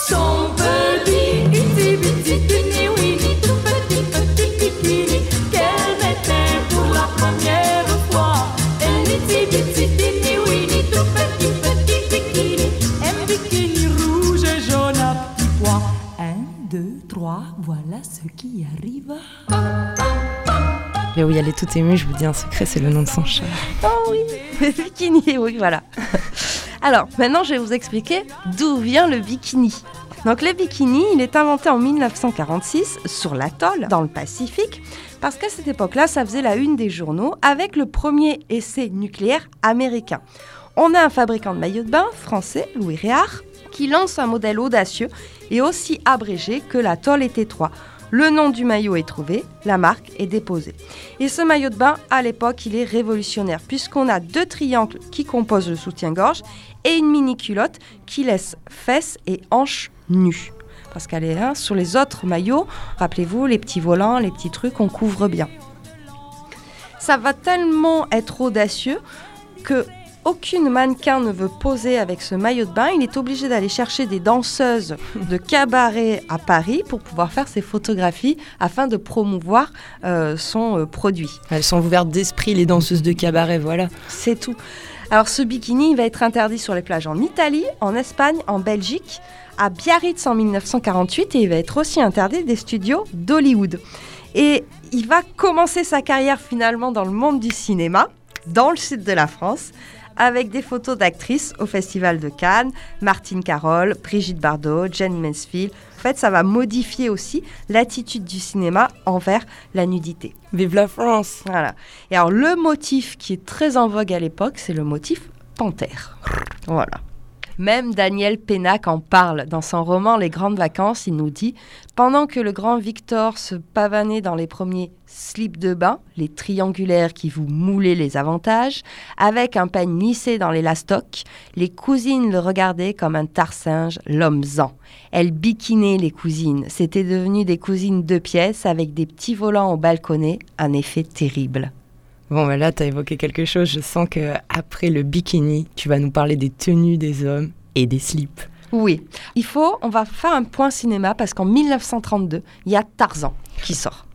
S3: Son petit, petit, petit, petit, tout petit, petit bikini qu'elle mettait pour la première fois. Elle petit, voilà ce qui arrive.
S1: Et oui, elle est toute émue, je vous dis un secret, c'est le nom de son chat.
S2: Oh oui, bikini, oui, voilà. Alors, maintenant, je vais vous expliquer d'où vient le bikini. Donc, le bikini, il est inventé en 1946 sur l'atoll, dans le Pacifique, parce qu'à cette époque-là, ça faisait la une des journaux avec le premier essai nucléaire américain. On a un fabricant de maillots de bain français, Louis Réard, lance un modèle audacieux et aussi abrégé que l'atoll est étroit. Le nom du maillot est trouvé, la marque est déposée. Et ce maillot de bain, à l'époque, il est révolutionnaire, puisqu'on a deux triangles qui composent le soutien-gorge et une mini-culotte qui laisse fesses et hanches nues. Parce qu'elle est là, sur les autres maillots, rappelez-vous, les petits volants, les petits trucs, on couvre bien. Ça va tellement être audacieux que aucune mannequin ne veut poser avec ce maillot de bain. Il est obligé d'aller chercher des danseuses de cabaret à Paris pour pouvoir faire ses photographies afin de promouvoir euh, son euh, produit.
S1: Elles sont ouvertes d'esprit, les danseuses de cabaret, voilà.
S2: C'est tout. Alors ce bikini, il va être interdit sur les plages en Italie, en Espagne, en Belgique, à Biarritz en 1948 et il va être aussi interdit des studios d'Hollywood. Et il va commencer sa carrière finalement dans le monde du cinéma, dans le sud de la France, avec des photos d'actrices au Festival de Cannes, Martine Carole, Brigitte Bardot, Jane Mansfield. En fait, ça va modifier aussi l'attitude du cinéma envers la nudité.
S1: Vive la France
S2: Voilà. Et alors, le motif qui est très en vogue à l'époque, c'est le motif panthère. Voilà. Même Daniel Pénac en parle dans son roman Les Grandes Vacances. Il nous dit Pendant que le grand Victor se pavanait dans les premiers slips de bain, les triangulaires qui vous moulaient les avantages, avec un peigne lissé dans l'élastoc, les cousines le regardaient comme un tarsinge, l'homme-zan. Elles bikinaient les cousines. C'était devenu des cousines de pièces avec des petits volants au balconnet, un effet terrible.
S1: Bon, ben là, tu as évoqué quelque chose. Je sens que après le bikini, tu vas nous parler des tenues des hommes et des slips.
S2: Oui, il faut, on va faire un point cinéma parce qu'en 1932, il y a Tarzan qui sort.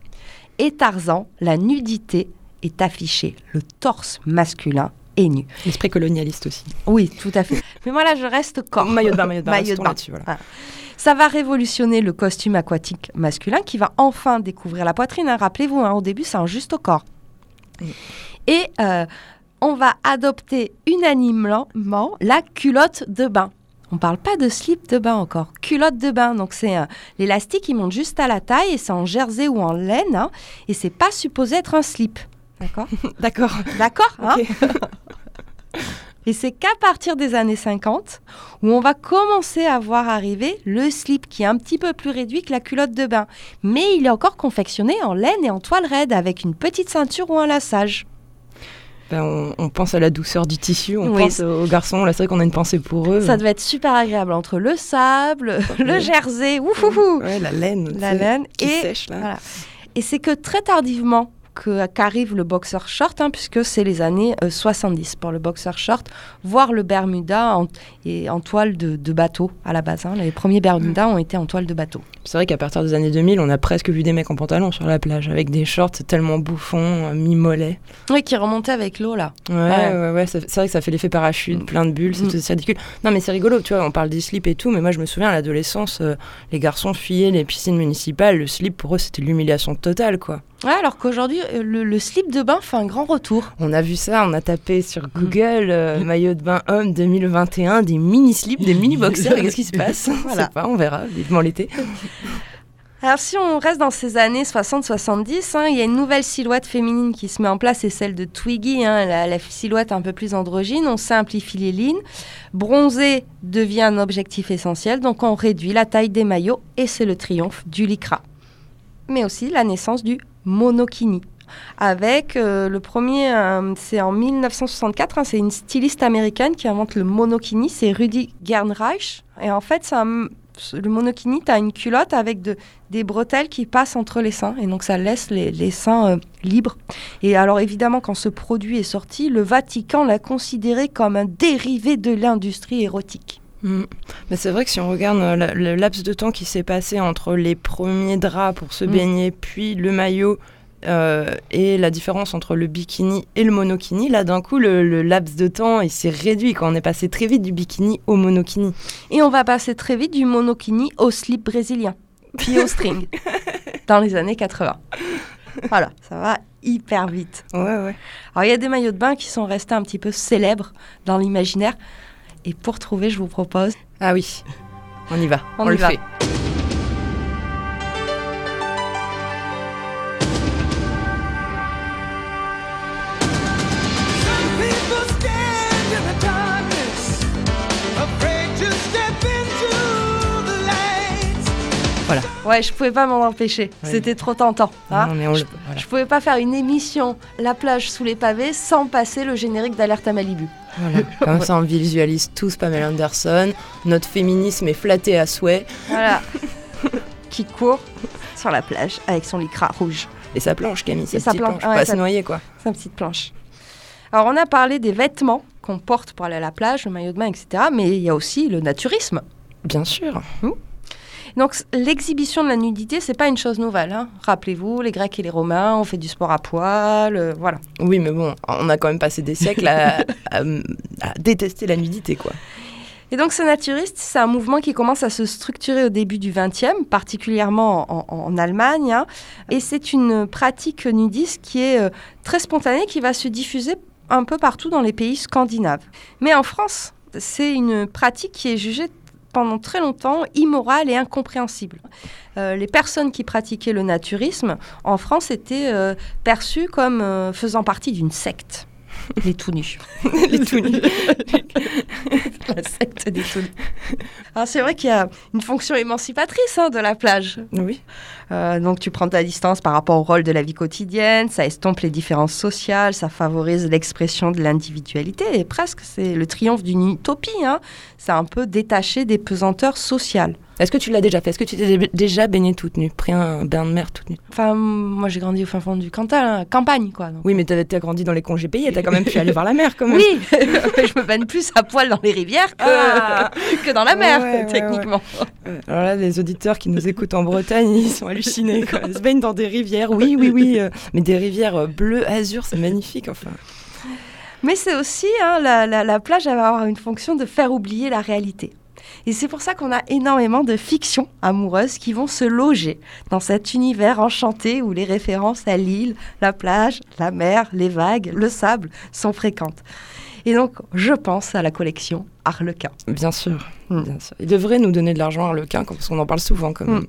S2: Et Tarzan, la nudité est affichée, le torse masculin et nu.
S1: L'esprit colonialiste aussi.
S2: Oui, tout à fait. Mais moi là, je reste corps.
S1: Maillot de bain, maillot de bain,
S2: Maillot de bain.
S1: Voilà.
S2: Ça va révolutionner le costume aquatique masculin qui va enfin découvrir la poitrine. hein. Rappelez-vous, hein, au début, c'est un juste au corps. Et euh, on va adopter unanimement la culotte de bain. On parle pas de slip de bain encore, culotte de bain. Donc c'est euh, l'élastique qui monte juste à la taille et c'est en jersey ou en laine hein, et c'est pas supposé être un slip. D'accord?
S1: D'accord.
S2: D'accord hein? Et c'est qu'à partir des années 50 où on va commencer à voir arriver le slip qui est un petit peu plus réduit que la culotte de bain. Mais il est encore confectionné en laine et en toile raide avec une petite ceinture ou un lassage.
S1: Ben, on, on pense à la douceur du tissu, on
S2: Oui.
S1: pense aux garçons. Là, c'est vrai qu'on a une pensée pour eux.
S2: Ça devait être super agréable entre le sable, le jersey, oufouhou,
S1: Ouais, la laine.
S2: la laine
S1: qui
S2: et
S1: sèche là.
S2: Voilà. Et c'est que très tardivement qu'arrive le boxer short, hein, puisque c'est les années euh, 70 pour le boxer short, voire le Bermuda en, et en toile de, de bateau à la base. hein. Les premiers Bermudas ont été en toile de bateau.
S1: C'est vrai qu'à partir des années 2000, on a presque vu des mecs en pantalon sur la plage avec des shorts tellement bouffons, euh, mi-mollets.
S2: Oui, qui remontaient avec l'eau là.
S1: Ouais,
S2: Ouais.
S1: ouais, c'est vrai que ça fait l'effet parachute,
S2: Mm.
S1: plein de bulles, c'est
S2: Mm.
S1: c'est ridicule. Non, mais c'est rigolo, tu vois, on parle des slips et tout, mais moi je me souviens à l'adolescence, euh, les garçons fuyaient les piscines municipales, le slip pour eux c'était l'humiliation totale, quoi.
S2: Ouais, alors qu'aujourd'hui, euh, le, le slip de bain fait un grand retour.
S1: On a vu ça, on a tapé
S2: Mm.
S1: sur Google euh, maillot de bain homme 2021, des mini slips, des mini boxers, qu'est-ce qui se passe? On
S2: Voilà.
S1: sait pas, on verra, vivement l'été.
S2: Alors si on reste dans ces années 60-70, hein, il y a une nouvelle silhouette féminine qui se met en place, c'est celle de Twiggy, hein, la, la silhouette un peu plus androgyne, on simplifie les lignes, bronzer devient un objectif essentiel, donc on réduit la taille des maillots et c'est le triomphe du lycra. Mais aussi la naissance du monokini. Avec euh, le premier, euh, c'est en 1964, hein, c'est une styliste américaine qui invente le monokini, c'est Rudy Gernreich. Et en fait, le monokini, tu as une culotte avec de, des bretelles qui passent entre les seins et donc ça laisse les, les seins euh, libres. Et alors évidemment, quand ce produit est sorti, le Vatican l'a considéré comme un dérivé de l'industrie érotique.
S1: Mm. Mais c'est vrai que si on regarde euh, le laps de temps qui s'est passé entre les premiers draps pour se
S2: Mm.
S1: baigner, puis le maillot, euh, et la différence entre le bikini et le monokini, là d'un coup le, le laps de temps il s'est réduit quand on est passé très vite du bikini au monokini.
S2: Et on va passer très vite du monokini au slip brésilien, puis au string, dans les années 80. Voilà, ça va hyper vite.
S1: Ouais, ouais.
S2: Alors il y a des maillots de bain qui sont restés un petit peu célèbres dans l'imaginaire. Et pour trouver, je vous propose
S1: Ah oui, on y va,
S2: On
S1: on,
S2: y
S1: le
S2: va.
S1: fait.
S4: Light.
S2: Ouais, je pouvais pas m'en empêcher.
S1: Oui.
S2: C'était trop tentant. hein.
S1: Non, mais on
S2: je,
S1: le- voilà.
S2: je pouvais pas faire une émission La plage sous les pavés sans passer le générique d'alerte à Malibu.
S1: Voilà. Comme ça on visualise tous Pamela Anderson, notre féminisme est flatté à souhait,
S2: Voilà. Qui court sur la plage avec son lycra rouge.
S1: et sa planche Camille,
S2: Et
S1: sa
S2: planche,
S1: planche,
S2: ouais,
S1: pas
S2: sa-
S1: se noyer quoi.
S2: Sa petite planche. Alors, on a parlé des vêtements qu'on porte pour aller à la plage, le maillot de bain, etc. Mais il y a aussi le naturisme.
S1: Bien sûr.
S2: Donc, l'exhibition de la nudité, c'est pas une chose nouvelle. hein. Rappelez-vous, les Grecs et les Romains ont fait du sport à poil. euh, voilà.
S1: Oui, mais bon, on a quand même passé des siècles à, à- à détester la nudité, quoi.
S2: Et donc, ce naturiste, c'est un mouvement qui commence à se structurer au début du XXe, particulièrement en, en- en Allemagne. hein. Et c'est une pratique nudiste qui est euh, très spontanée, qui va se diffuser un peu partout dans les pays scandinaves. Mais en France, c'est une pratique qui est jugée pendant très longtemps immorale et incompréhensible. Euh, les personnes qui pratiquaient le naturisme en France étaient euh, perçues comme euh, faisant partie d'une secte. Les tout nus.
S1: Les tout nus.
S2: la secte des tout nus. Alors c'est vrai qu'il y a une fonction émancipatrice hein, de la plage.
S1: Oui.
S2: Euh, donc tu prends ta distance par rapport au rôle de la vie quotidienne, ça estompe les différences sociales, ça favorise l'expression de l'individualité et presque c'est le triomphe d'une utopie. Hein. C'est un peu détaché des pesanteurs sociales.
S1: Est-ce que tu l'as déjà fait? Est-ce que tu t'es déjà baigné toute nue Pris un bain de mer toute nue?
S2: Enfin, moi j'ai grandi au fin fond du Cantal, hein, campagne quoi. donc.
S1: Oui, mais t'as t'as grandi dans les congés payés, t'as quand même pu aller voir la mer, quand même.
S2: Oui, je me baigne plus à poil dans les rivières que,
S1: Ah.
S2: que dans la mer,
S1: Ouais, ouais,
S2: techniquement.
S1: Ouais. Alors là, les auditeurs qui nous écoutent en Bretagne, ils sont hallucinés. Quoi. Ils se baignent dans des rivières, oui, oui, oui. euh, mais des rivières euh, bleues, azur, c'est magnifique, enfin.
S2: Mais c'est aussi, hein, la, la- la plage va avoir une fonction de faire oublier la réalité. Et c'est pour ça qu'on a énormément de fictions amoureuses qui vont se loger dans cet univers enchanté où les références à l'île, la plage, la mer, les vagues, le sable sont fréquentes. Et donc, je pense à la collection Harlequin.
S1: Bien sûr,
S2: Mm.
S1: bien sûr. Il devrait nous donner de l'argent à Arlequin, parce qu'on en parle souvent quand même.
S2: Mm.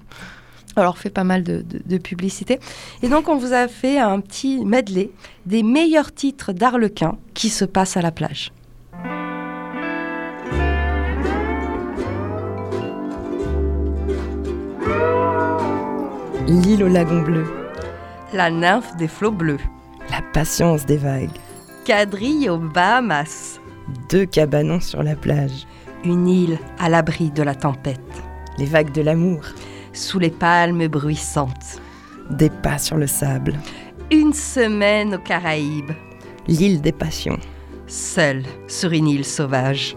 S2: Alors, on fait pas mal de, de- de publicité. Et donc, on vous a fait un petit medley des meilleurs titres d'Arlequin qui se passent à la plage.
S1: L'île au lagon bleu,
S2: La nymphe des flots bleus.
S1: la patience des vagues,
S2: Quadrille aux Bahamas.
S1: deux cabanons sur la plage,
S2: Une île à l'abri de la tempête.
S1: les vagues de l'amour,
S2: Sous les palmes bruissantes.
S1: des pas sur le sable,
S2: Une semaine aux Caraïbes.
S1: l'île des passions,
S2: Seul sur une île sauvage.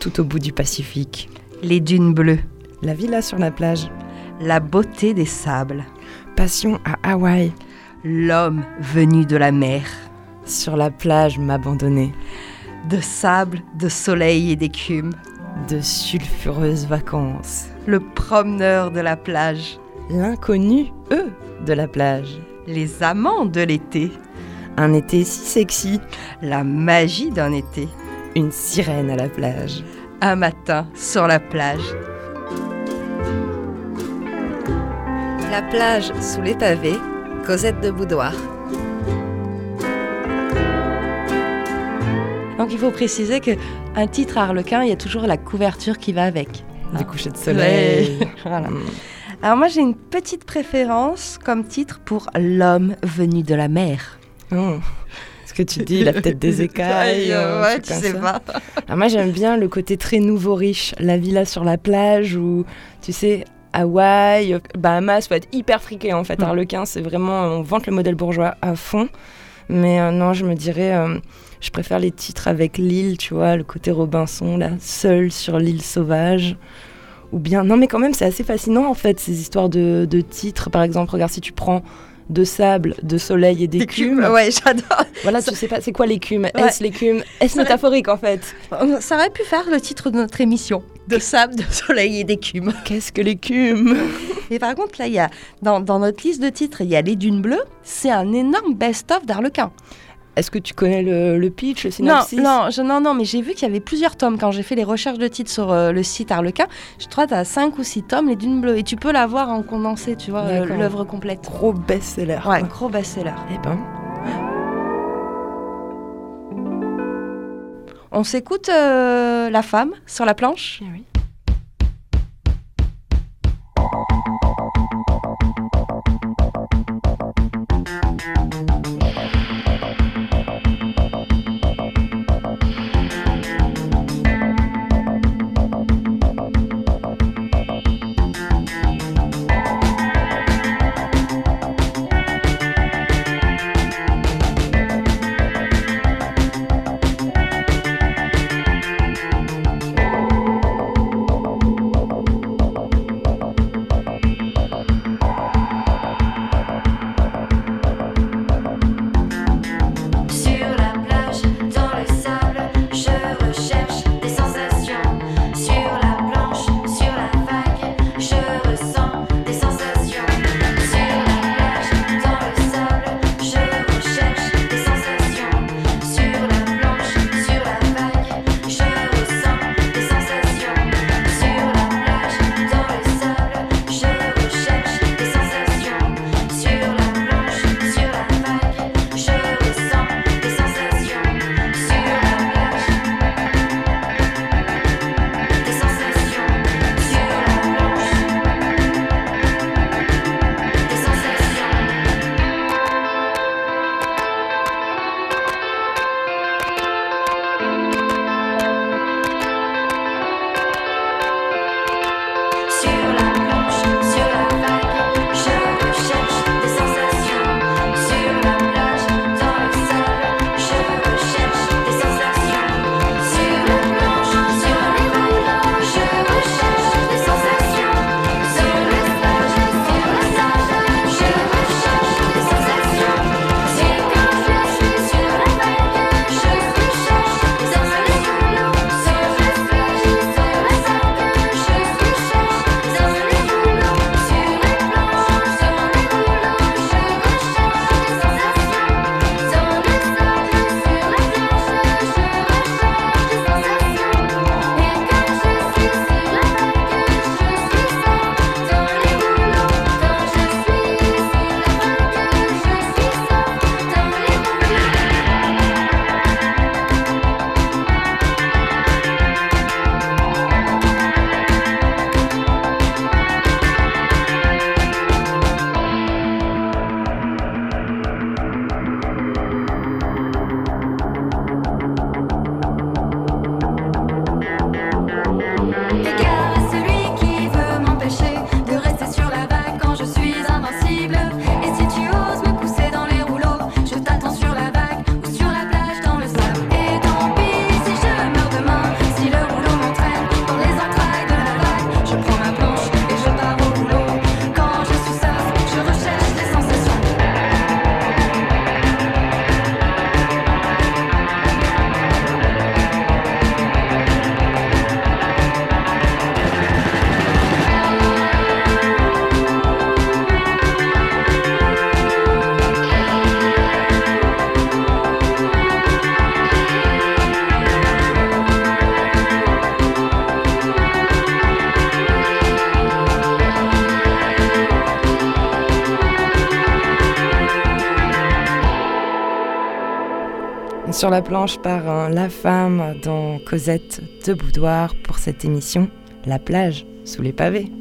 S1: tout au bout du Pacifique,
S2: Les dunes bleues.
S1: la villa sur la plage,
S2: La beauté des sables.
S1: passion à Hawaï,
S2: L'homme venu de la mer.
S1: sur la plage m'abandonner,
S2: De sable, de soleil et d'écume.
S1: de sulfureuses vacances,
S2: Le promeneur de la plage.
S1: l'inconnu, eux, de la plage,
S2: Les amants de l'été.
S1: un été si sexy,
S2: La magie d'un été.
S1: une sirène à la plage.
S2: Un matin sur la plage.
S5: La plage sous les pavés, Cosette de Boudoir.
S2: Donc il faut préciser que un titre Harlequin, il y a toujours la couverture qui va avec.
S1: Des
S2: Ah.
S1: couchers de soleil.
S2: Voilà.
S1: Mm.
S2: Alors moi j'ai une petite préférence comme titre pour L'homme venu de la mer.
S1: Oh. Ce que tu dis, il a peut-être des écailles. euh,
S2: ouais, tu sais
S1: ça.
S2: pas.
S1: Moi, j'aime bien le côté très nouveau riche. La villa sur la plage ou, tu sais, Hawaï, Bahamas, faut être hyper friqué en fait.
S2: Mm.
S1: Harlequin, c'est vraiment, on vante le modèle bourgeois à fond. Mais euh, non, je me dirais, euh, je préfère les titres avec l'île, tu vois, le côté Robinson, là, seul sur l'île sauvage. Ou bien, non, mais quand même, c'est assez fascinant en fait, ces histoires de, de titres. Par exemple, regarde, si tu prends de sable, de soleil et d'écume.
S2: Ouais, j'adore.
S1: Voilà, tu sais pas, c'est quoi l'écume?
S2: Ouais.
S1: Est-ce l'écume? Est-ce métaphorique en fait?
S2: Ça aurait pu faire le titre de notre émission. De sable, de soleil et d'écume.
S1: Qu'est-ce que l'écume?
S2: Et par contre, là, il y a, dans, dans notre liste de titres, il y a Les Dunes Bleues. C'est un énorme best-of d'Arlequin.
S1: Est-ce que tu connais le, le pitch, le synopsis?
S2: non, je- non, non, mais j'ai vu qu'il y avait plusieurs tomes. Quand j'ai fait les recherches de titres sur euh, le site Arlequin, je crois que tu as 5 ou 6 tomes, Les Dunes Bleues. Et tu peux l'avoir en condensé, tu vois, euh, l'œuvre complète.
S1: Gros best-seller.
S2: Ouais,
S1: quoi.
S2: gros best-seller.
S1: Eh ben,
S2: On s'écoute euh, La femme sur la planche
S1: oui. Sur la planche par La Femme dans Cosette de Boudoir pour cette émission La plage sous les pavés.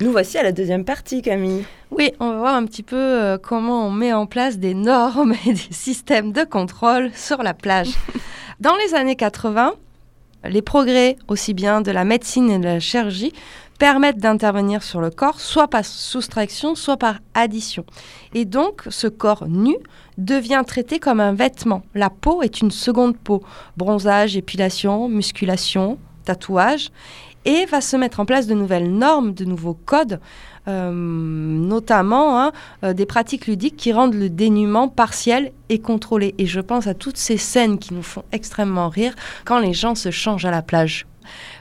S1: Nous voici à la deuxième partie, Camille.
S2: Oui, on va voir un petit peu euh, comment on met en place des normes et des systèmes de contrôle sur la plage. Dans les années 80, les progrès, aussi bien de la médecine et de la chirurgie, permettent d'intervenir sur le corps, soit par soustraction, soit par addition. Et donc, ce corps nu devient traité comme un vêtement. La peau est une seconde peau. Bronzage, épilation, musculation, tatouage. Et va se mettre en place de nouvelles normes, de nouveaux codes, euh, notamment hein, euh, des pratiques ludiques qui rendent le dénuement partiel et contrôlé. Et je pense à toutes ces scènes qui nous font extrêmement rire quand les gens se changent à la plage.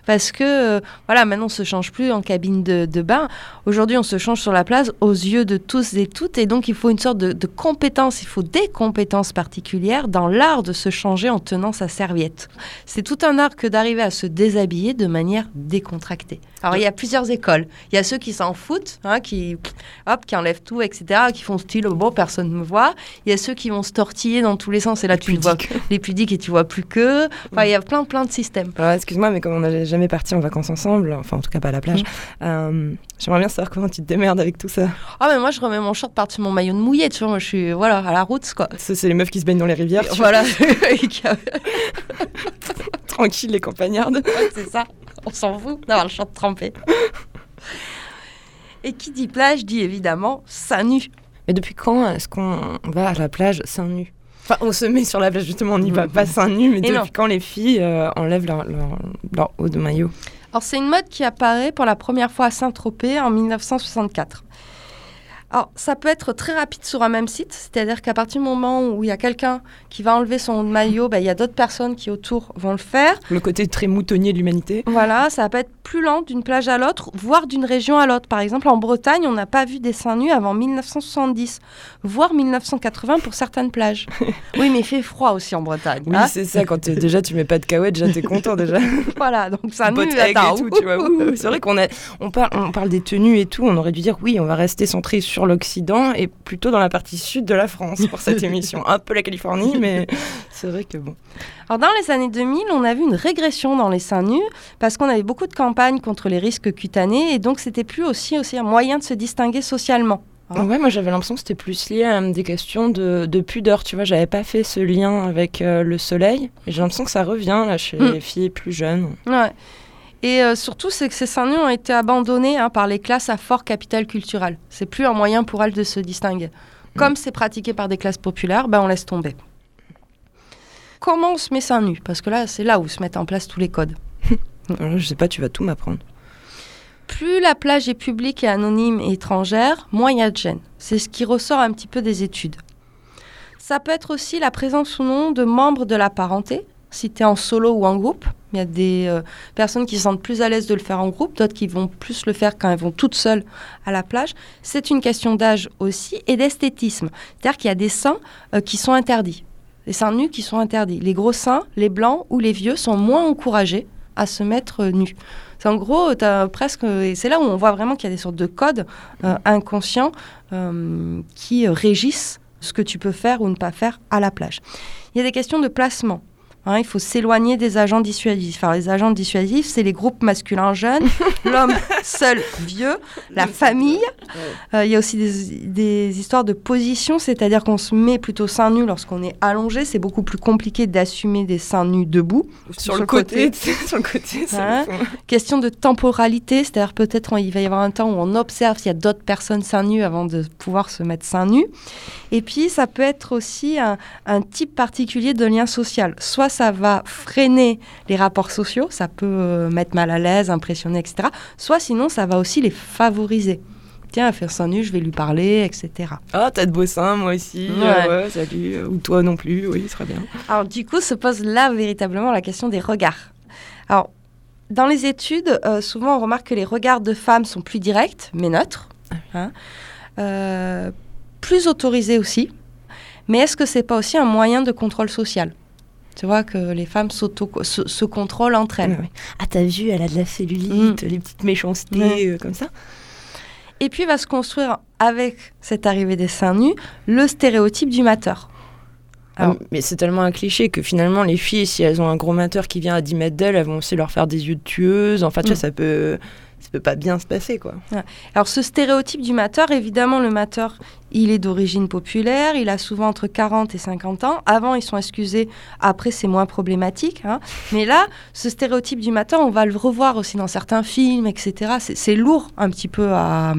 S2: Parce que, euh, voilà, maintenant on se change plus en cabine de, de bain. Aujourd'hui, on se change sur la plage aux yeux de tous et toutes. Et donc, il faut une sorte de compétence, il faut des compétences particulières dans l'art de se changer en tenant sa serviette. C'est tout un art que d'arriver à se déshabiller de manière décontractée. Alors, il y a plusieurs écoles. Il y a ceux qui s'en foutent, hein, qui, hop, qui enlèvent tout, etc., qui font style, bon, personne ne me voit. Il y a ceux qui vont se tortiller dans tous les sens. Et là, tu ne vois les pudiques et tu vois plus que. Enfin, il y a plein, plein de systèmes.
S1: Alors, excuse-moi, mais comme on n'a jamais parti en vacances ensemble, enfin en tout cas pas à la plage, euh, j'aimerais bien savoir comment tu te démerdes avec tout ça.
S2: Ah, mais moi, je remets mon short par-dessus mon maillot de mouillé, tu vois. Moi, je suis, voilà, à la route, quoi.
S1: C'est les meufs qui se baignent dans les rivières.
S2: Voilà.
S1: tranquille, les campagnardes.
S2: Ouais, c'est ça. On s'en fout d'avoir le short trempé. Et qui dit plage dit évidemment seins nus.
S1: Mais depuis quand est-ce qu'on va à la plage seins nus Enfin, on se met sur la plage, justement, on n'y va pas seins nus, mais
S2: Et
S1: depuis
S2: non.
S1: quand les filles euh, enlèvent leur, leur, leur haut de maillot?
S2: Alors, c'est une mode qui apparaît pour la première fois à Saint-Tropez en 1964. Alors, ça peut être très rapide sur un même site, c'est-à-dire qu'à partir du moment où il y a quelqu'un qui va enlever son maillot, ben, il y a d'autres personnes qui autour vont le faire.
S1: Le côté très moutonnier de l'humanité.
S2: Voilà, ça peut être plus lent d'une plage à l'autre, voire d'une région à l'autre. Par exemple, en Bretagne, on n'a pas vu des seins nus avant 1970, voire 1980 pour certaines plages. oui, mais il fait froid aussi en Bretagne.
S1: Oui,
S2: hein.
S1: c'est ça, quand déjà tu mets pas de cahuètes, déjà t'es content déjà.
S2: voilà, donc
S1: Bottes aigles
S2: attends,
S1: C'est vrai qu'on a, on parle, on parle des tenues et tout, on aurait dû dire oui, on va rester centré sur l'Occident et plutôt dans la partie sud de la France pour cette émission. Un peu la Californie, mais c'est vrai que bon.
S2: Alors dans les années 2000, on a vu une régression dans les seins nus parce qu'on avait beaucoup de campagnes contre les risques cutanés et donc c'était plus aussi, aussi un moyen de se distinguer socialement. Ah.
S1: Ouais, moi j'avais l'impression que c'était plus lié à des questions de, de pudeur, tu vois. J'avais pas fait ce lien avec euh, le soleil et j'ai l'impression que ça revient là chez
S2: Mm.
S1: les filles plus jeunes.
S2: Ouais. Et euh, surtout, c'est que ces seins nus ont été abandonnés hein, par les classes à fort capital culturel. C'est plus un moyen pour elles de se distinguer. Comme c'est pratiqué par des classes populaires, ben on laisse tomber. Comment on se met seins nus Parce que là, c'est là où se mettent en place tous les codes.
S1: Alors, je sais pas, tu vas tout m'apprendre.
S2: Plus la plage est publique et anonyme et étrangère, moins il y a de gêne. C'est ce qui ressort un petit peu des études. Ça peut être aussi la présence ou non de membres de la parenté, si tu es en solo ou en groupe. Il y a des euh, personnes qui se sentent plus à l'aise de le faire en groupe, d'autres qui vont plus le faire quand elles vont toutes seules à la plage. C'est une question d'âge aussi et d'esthétisme. C'est-à-dire qu'il y a des seins euh, qui sont interdits, des seins nus qui sont interdits. Les gros seins, les blancs ou les vieux sont moins encouragés à se mettre euh, nus. C'est en gros, presque, c'est là où on voit vraiment qu'il y a des sortes de codes inconscients qui régissent ce que tu peux faire ou ne pas faire à la plage. Il y a des questions de placement. Hein, il faut s'éloigner des agents dissuasifs. Alors, les agents dissuasifs, c'est les groupes masculins jeunes, l'homme seul vieux, la famille. Euh, il y a aussi des, des histoires de position, c'est-à-dire qu'on se met plutôt seins nus lorsqu'on est allongé. C'est beaucoup plus compliqué d'assumer des seins nus debout.
S1: Sur, le côté, sur le côté,
S2: Hein. Question de temporalité, c'est-à-dire peut-être il va y avoir un temps où on observe s'il y a d'autres personnes seins nus avant de pouvoir se mettre seins nus. Et puis ça peut être aussi un, un type particulier de lien social. Soit ça va freiner les rapports sociaux, ça peut euh, mettre mal à l'aise, impressionner, etc. Soit sinon ça va aussi les favoriser. Tiens, à faire seins nus, je vais lui parler, etc.
S1: Ah, t'as de beaux seins, moi aussi.
S2: Ouais.
S1: euh, ouais, salut. euh, Ou toi non plus, oui, ce serait bien.
S2: Alors du coup, se pose là véritablement la question des regards. Alors, dans les études, euh, souvent on remarque que les regards de femmes sont plus directs, mais neutres, hein. Euh, plus autorisés aussi. Mais est-ce que c'est pas aussi un moyen de contrôle social? Tu vois que les femmes s'auto se, se contrôlent entre elles.
S1: Ouais, ouais. Ah, t'as vu, elle a de la cellulite, les petites méchancetés,
S2: Ouais.
S1: euh, comme ça.
S2: Et puis va se construire avec cette arrivée des seins nus le stéréotype du mateur. Alors-
S1: Ah, mais c'est tellement un cliché que finalement, les filles, si elles ont un gros mateur qui vient à 10 mètres d'elles, elles vont aussi leur faire des yeux de tueuse. Enfin, tu
S2: Mm.
S1: vois, ça peut, ça peut pas bien se passer, quoi.
S2: Alors ce stéréotype du mateur, évidemment, le mateur, il est d'origine populaire, il a souvent entre 40 et 50 ans. Avant, ils sont excusés, après, c'est moins problématique. hein. Mais là, ce stéréotype du mateur, on va le revoir aussi dans certains films, etc. C'est- lourd un petit peu à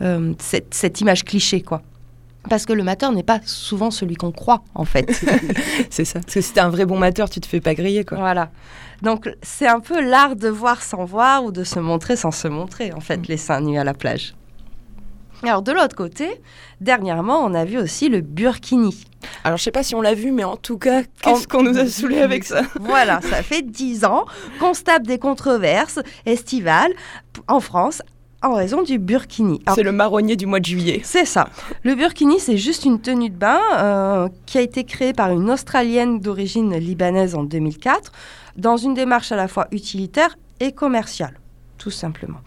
S2: euh, cette, cette image cliché, quoi. Parce que le mateur n'est pas souvent celui qu'on croit, en fait.
S1: C'est ça. Parce que si t'es un vrai bon mateur, tu te fais pas griller, quoi.
S2: Voilà. Donc c'est un peu l'art de voir sans voir ou de se montrer sans se montrer, en fait, les seins nus à la plage. Alors de l'autre côté, dernièrement, on a vu aussi le burkini.
S1: Alors, je sais pas si on l'a vu, mais en tout cas, qu'est-ce
S2: En-
S1: qu'on nous a saoulé avec ça?
S2: Voilà, ça fait dix ans qu'on se tape des controverses estivales en France en raison du burkini.
S1: C'est le marronnier du mois de juillet.
S2: C'est ça. Le burkini, c'est juste une tenue de bain euh, qui a été créée par une Australienne d'origine libanaise en 2004, dans une démarche à la fois utilitaire et commerciale, tout simplement.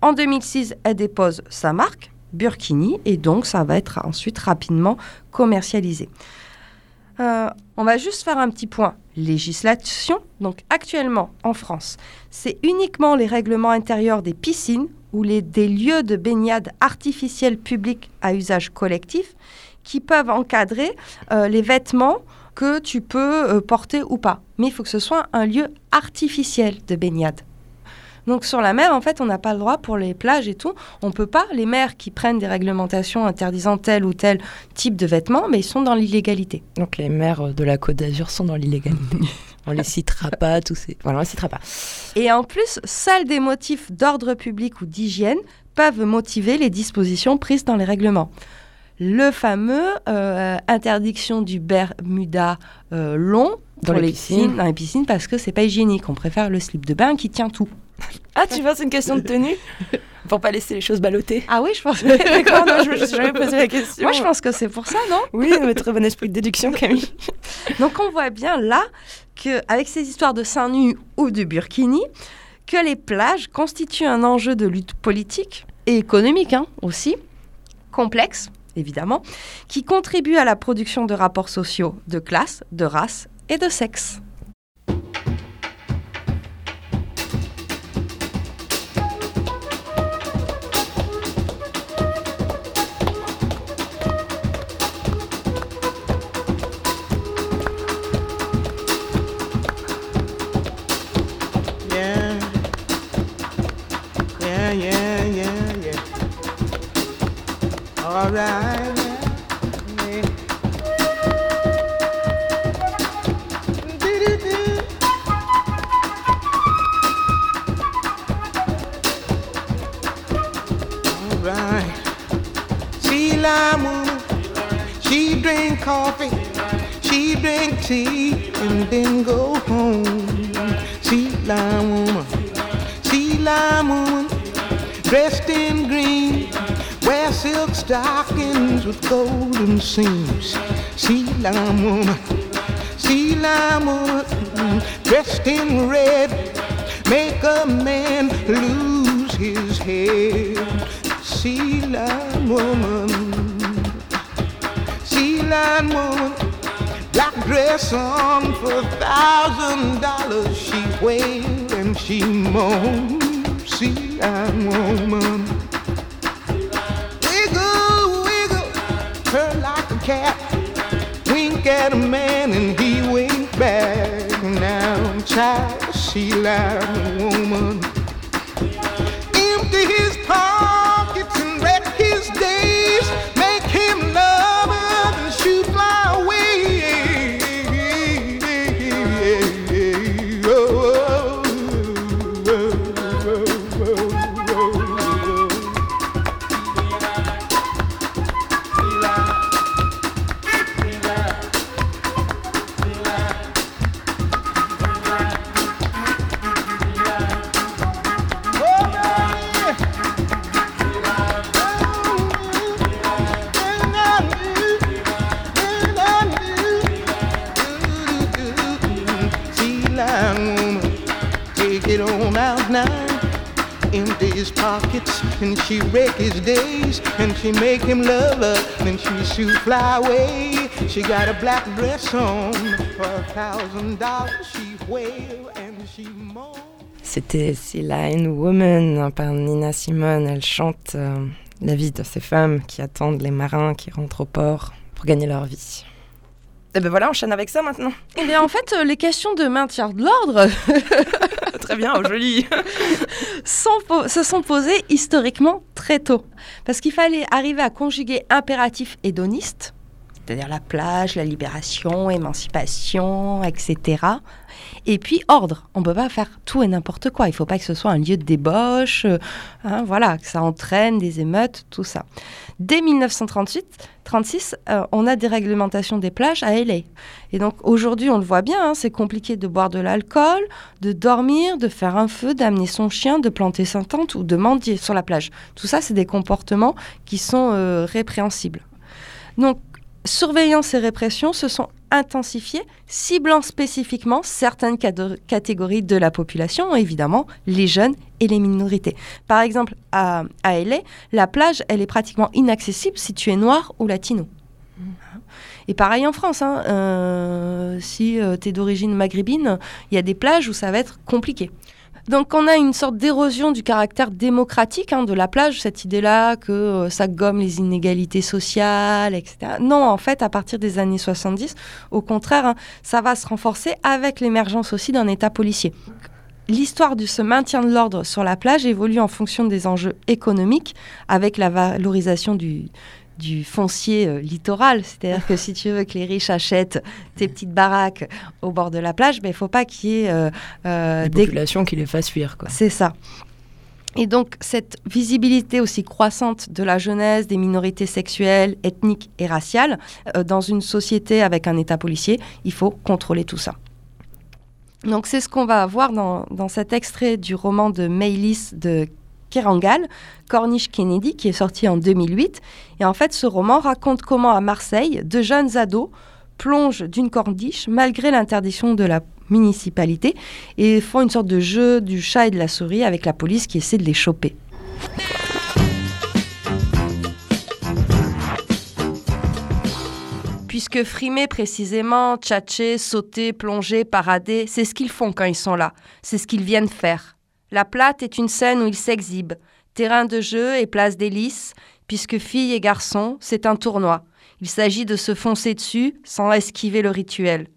S2: En 2006, elle dépose sa marque, Burkini, et donc ça va être ensuite rapidement commercialisé. Euh, on va juste faire un petit point législation. Donc actuellement en France, c'est uniquement les règlements intérieurs des piscines ou les, des lieux de baignade artificiels publics à usage collectif qui peuvent encadrer euh, les vêtements que tu peux euh, porter ou pas. Mais il faut que ce soit un lieu artificiel de baignade. Donc sur la mer, en fait, on n'a pas le droit pour les plages et tout. On peut pas. Les maires qui prennent des réglementations interdisant tel ou tel type de vêtements, mais ils sont dans l'illégalité.
S1: Donc, les maires de la Côte d'Azur sont dans l'illégalité. on les citera pas, tous ces. Voilà, on les citera pas.
S2: Et en plus, seuls des motifs d'ordre public ou d'hygiène peuvent motiver les dispositions prises dans les règlements. Le fameux euh, interdiction du Bermuda euh, long
S1: Dans les
S2: les
S1: piscines.
S2: piscines, dans les piscines parce que c'est pas hygiénique. On préfère le slip de bain qui tient tout.
S1: Ah, tu vois, c'est une question de tenue? Pour pas laisser les choses ballotter.
S2: Ah oui, je pense.
S1: D'accord, non, je me suis jamais posé la question.
S2: Moi, je pense que c'est pour ça, non?
S1: Oui, mais très bon esprit de déduction, Camille.
S2: Donc on voit bien là qu'avec ces histoires de seins nus ou de burkini, que les plages constituent un enjeu de lutte politique et économique hein, aussi, complexe évidemment, qui contribue à la production de rapports sociaux de classe, de race et de sexe.
S6: Pockets and she wreck his days and she make him love her and she shoot fly away. She got a black dress on for a thousand dollars. She wail and she moans.
S1: C'était Lion Woman par Nina Simone. Elle chante euh, la vie de ces femmes qui attendent les marins qui rentrent au port pour gagner leur vie. Et ben voilà, on enchaîne avec ça maintenant.
S2: Eh bien, en fait, euh, les questions de maintien de l'ordre
S1: Très bien, oh, joli.
S2: se sont posées historiquement très tôt. Parce qu'il fallait arriver à conjuguer impératif hédoniste, c'est-à-dire la plage, la libération, émancipation, etc. Et puis ordre. On ne peut pas faire tout et n'importe quoi. Il ne faut pas que ce soit un lieu de débauche, euh, hein, voilà, que ça entraîne des émeutes, tout ça. Dès 1938, 36, euh, on a des réglementations des plages à LA. Et donc aujourd'hui, on le voit bien, hein, c'est compliqué de boire de l'alcool, de dormir, de faire un feu, d'amener son chien, de planter sa tente ou de mendier sur la plage. Tout ça, c'est des comportements qui sont euh, répréhensibles. Donc, surveillance et répression se sont intensifiées, ciblant spécifiquement certaines catégories de la population, évidemment les jeunes et les minorités. Par exemple, à, à LA, la plage, elle est pratiquement inaccessible si tu es noir ou latino. Et pareil en France, hein, euh, si tu es d'origine maghrébine, il y a des plages où ça va être compliqué. Donc on a une sorte d'érosion du caractère démocratique hein, de la plage, cette idée-là que euh, ça gomme les inégalités sociales, etc. Non, en fait, à partir des années 70, au contraire, hein, ça va se renforcer avec l'émergence aussi d'un État policier. L'histoire de ce maintien de l'ordre sur la plage évolue en fonction des enjeux économiques, avec la valorisation du, du foncier euh, littoral. C'est-à-dire que si tu veux que les riches achètent tes petites baraques au bord de la plage, il ne faut pas qu'il y ait euh, euh,
S1: Des populations qui les fassent fuir,
S2: c'est ça. Et donc, cette visibilité aussi croissante de la jeunesse, des minorités sexuelles, ethniques et raciales, euh, dans une société avec un État policier, il faut contrôler tout ça. Donc, c'est ce qu'on va voir dans, dans cet extrait du roman de Maylis de Kerangal, Corniche Kennedy, qui est sorti en 2008. Et en fait, ce roman raconte comment à Marseille, de jeunes ados plongent d'une corniche malgré l'interdiction de la municipalité et font une sorte de jeu du chat et de la souris avec la police qui essaie de les choper. Puisque frimer précisément, tchatcher, sauter, plonger, parader, c'est ce qu'ils font quand ils sont là. C'est ce qu'ils viennent faire. La plate est une scène où ils s'exhibent. Terrain de jeu et place d'hélice, puisque filles et garçons, c'est un tournoi. Il s'agit de se foncer dessus sans esquiver le rituel.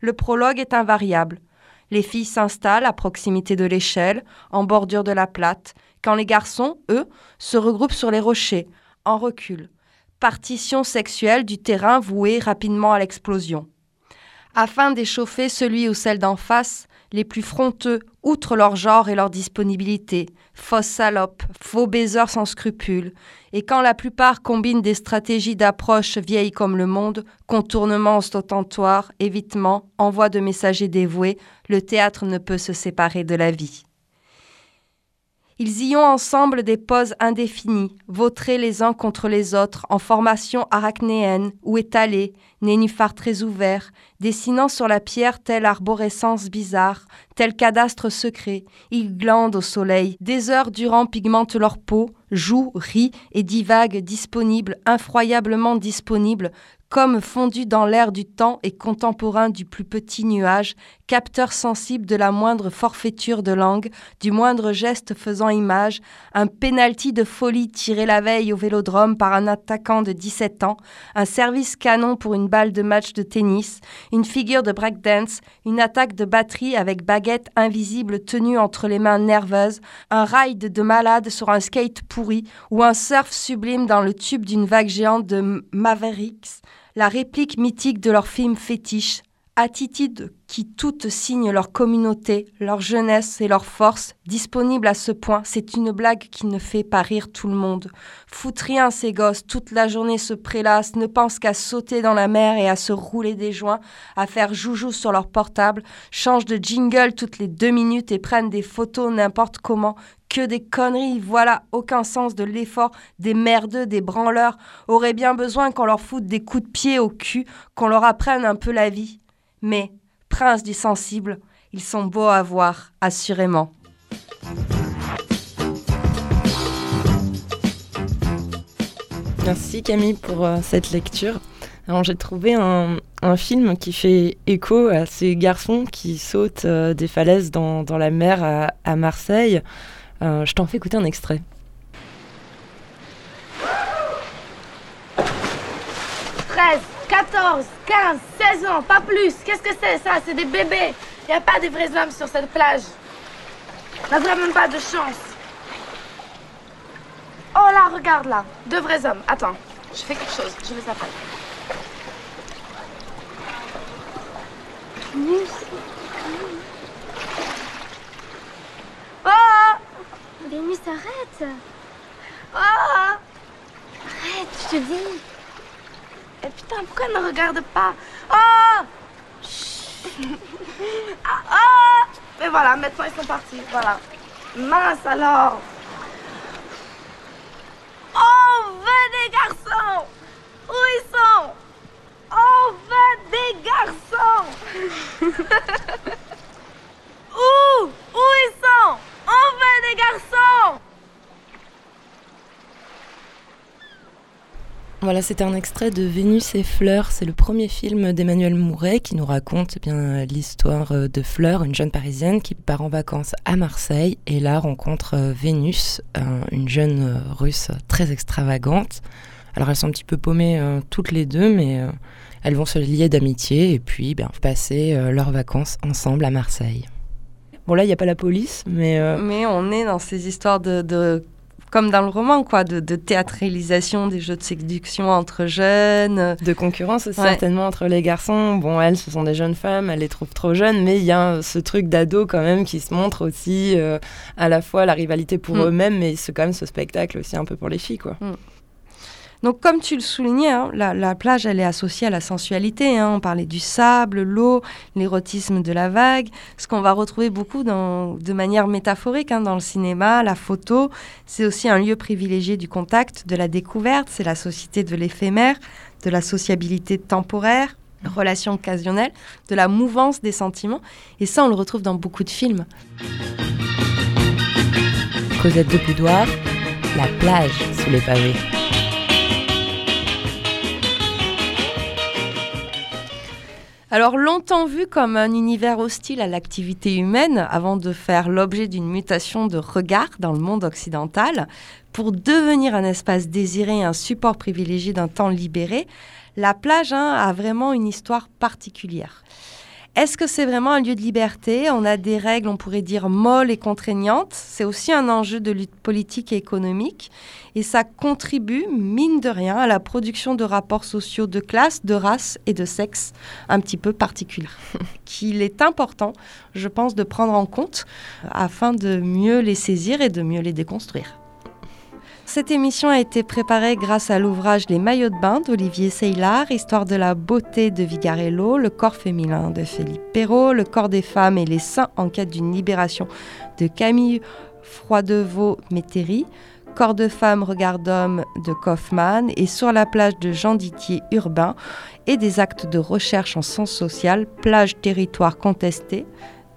S2: Le prologue est invariable. Les filles s'installent à proximité de l'échelle, en bordure de la plate, quand les garçons, eux, se regroupent sur les rochers, en recul. Partition sexuelle du terrain voué rapidement à l'explosion. Afin d'échauffer celui ou celle d'en face, les plus fronteux, outre leur genre et leur disponibilité, fausses salopes, faux baiseurs sans scrupules, et quand la plupart combinent des stratégies d'approche vieilles comme le monde, contournements ostentatoires, évitements, envoi de messagers dévoués, le théâtre ne peut se séparer de la vie. Ils y ont ensemble des poses indéfinies, vautrés les uns contre les autres, en formation arachnéenne ou étalée, nénuphars très ouverts, dessinant sur la pierre telle arborescence bizarre, tel cadastre secret. Ils glandent au soleil, des heures durant pigmentent leur peau, jouent, rient et divaguent disponibles, infroyablement disponibles, comme fondus dans l'air du temps et contemporain du plus petit nuage, capteurs sensibles de la moindre forfaiture de langue, du moindre geste faisant image, un penalty de folie tiré la veille au vélodrome par un attaquant de 17 ans, un service canon pour une balle de match de tennis, une figure de breakdance, une attaque de batterie avec baguette invisible tenue entre les mains nerveuses, un ride de malade sur un skate pourri ou un surf sublime dans le tube d'une vague géante de Mavericks, la réplique mythique de leur film fétiche, attitudes qui toutes signent leur communauté, leur jeunesse et leur force, disponibles à ce point, c'est une blague qui ne fait pas rire tout le monde. Foutent rien ces gosses, toute la journée se prélassent, ne pensent qu'à sauter dans la mer et à se rouler des joints, à faire joujou sur leur portable, changent de jingle toutes les deux minutes et prennent des photos n'importe comment, que des conneries, voilà, aucun sens de l'effort, des merdeux, des branleurs, auraient bien besoin qu'on leur foute des coups de pied au cul, qu'on leur apprenne un peu la vie. Mais, princes du sensible, ils sont beaux à voir, assurément.
S1: Merci Camille pour euh, cette lecture. Alors j'ai trouvé un, un film qui fait écho à ces garçons qui sautent euh, des falaises dans, dans la mer à, à Marseille. Euh, je t'en fais écouter un extrait.
S7: 13, 14, 15, 16 ans, pas plus. Qu'est-ce que c'est ça? C'est des bébés. Il n'y a pas de vrais hommes sur cette plage. On n'a vraiment pas de chance. Oh là, regarde là. Deux vrais hommes. Attends, je fais quelque chose. Je les appelle. Oh
S8: Vénus, arrête
S7: Oh
S8: Arrête, je te dis
S7: Et putain, pourquoi elle ne regarde pas Oh Ah, oh Et voilà, maintenant ils sont partis. Voilà. Mince alors. On veut des garçons. Où ils sont On veut des garçons. Où Où ils sont On veut des garçons
S1: Voilà, c'était un extrait de Vénus et Fleur. C'est le premier film d'Emmanuel Mouret qui nous raconte eh bien l'histoire euh, de Fleur, une jeune parisienne qui part en vacances à Marseille et là rencontre euh, Vénus, un- une jeune euh, russe très extravagante. Alors elles sont un petit peu paumées toutes les deux, mais elles vont se lier d'amitié et puis ben, passer leurs vacances ensemble à Marseille. Bon là, il n'y a pas la police, mais
S2: Mais on est dans ces histoires de- comme dans le roman, quoi, de, de théâtralisation des jeux de séduction entre jeunes.
S1: de concurrence aussi
S2: Ouais.
S1: certainement entre les garçons. Bon, elles, ce sont des jeunes femmes, elles les trouvent trop jeunes, mais il y a ce truc d'ado quand même qui se montre aussi euh, à la fois la rivalité pour
S2: Mm.
S1: eux-mêmes, mais c'est quand même ce spectacle aussi un peu pour les filles, quoi.
S2: Donc, comme tu le soulignais, hein, la, la plage, elle est associée à la sensualité. hein. On parlait du sable, l'eau, l'érotisme de la vague. Ce qu'on va retrouver beaucoup de manière métaphorique hein, dans le cinéma, la photo. C'est aussi un lieu privilégié du contact, de la découverte. C'est la société de l'éphémère, de la sociabilité temporaire, relation occasionnelle, de la mouvance des sentiments. Et ça, on le retrouve dans beaucoup de films.
S1: Cosette de Boudoir, la plage sous les pavés.
S2: Alors longtemps vu comme un univers hostile à l'activité humaine, avant de faire l'objet d'une mutation de regard dans le monde occidental, pour devenir un espace désiré et un support privilégié d'un temps libéré, la plage hein, a vraiment une histoire particulière. Est-ce que c'est vraiment un lieu de liberté? On a des règles, on pourrait dire, molles et contraignantes. C'est aussi un enjeu de lutte politique et économique. Et ça contribue, mine de rien, à la production de rapports sociaux de classe, de race et de sexe un petit peu particuliers, qu'il est important, je pense, de prendre en compte afin de mieux les saisir et de mieux les déconstruire. Cette émission a été préparée grâce à l'ouvrage Les maillots de bain d'Olivier Seylard, Histoire de la beauté de Vigarello, Le corps féminin de Philippe Perrault, Le corps des femmes et les seins en quête d'une libération de Camille Froidevaux-Métairie, Corps de femme, regard d'homme de Kaufmann et Sur la plage de Jean Dittier Urbain et des actes de recherche en sciences sociales, plage territoire contesté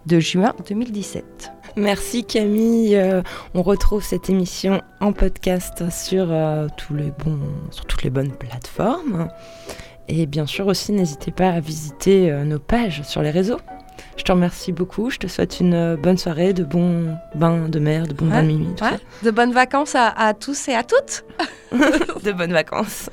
S2: de juin 2017.
S1: Merci Camille. Euh, on retrouve cette émission en podcast sur, euh, tous les bons, sur toutes les bonnes plateformes. Et bien sûr aussi, n'hésitez pas à visiter euh, nos pages sur les réseaux. Je te remercie beaucoup. Je te souhaite une bonne soirée, de bons bains de mer, de bons bains de minuit. tout
S2: Ouais. De bonnes vacances à, à tous et à toutes.
S1: De bonnes vacances.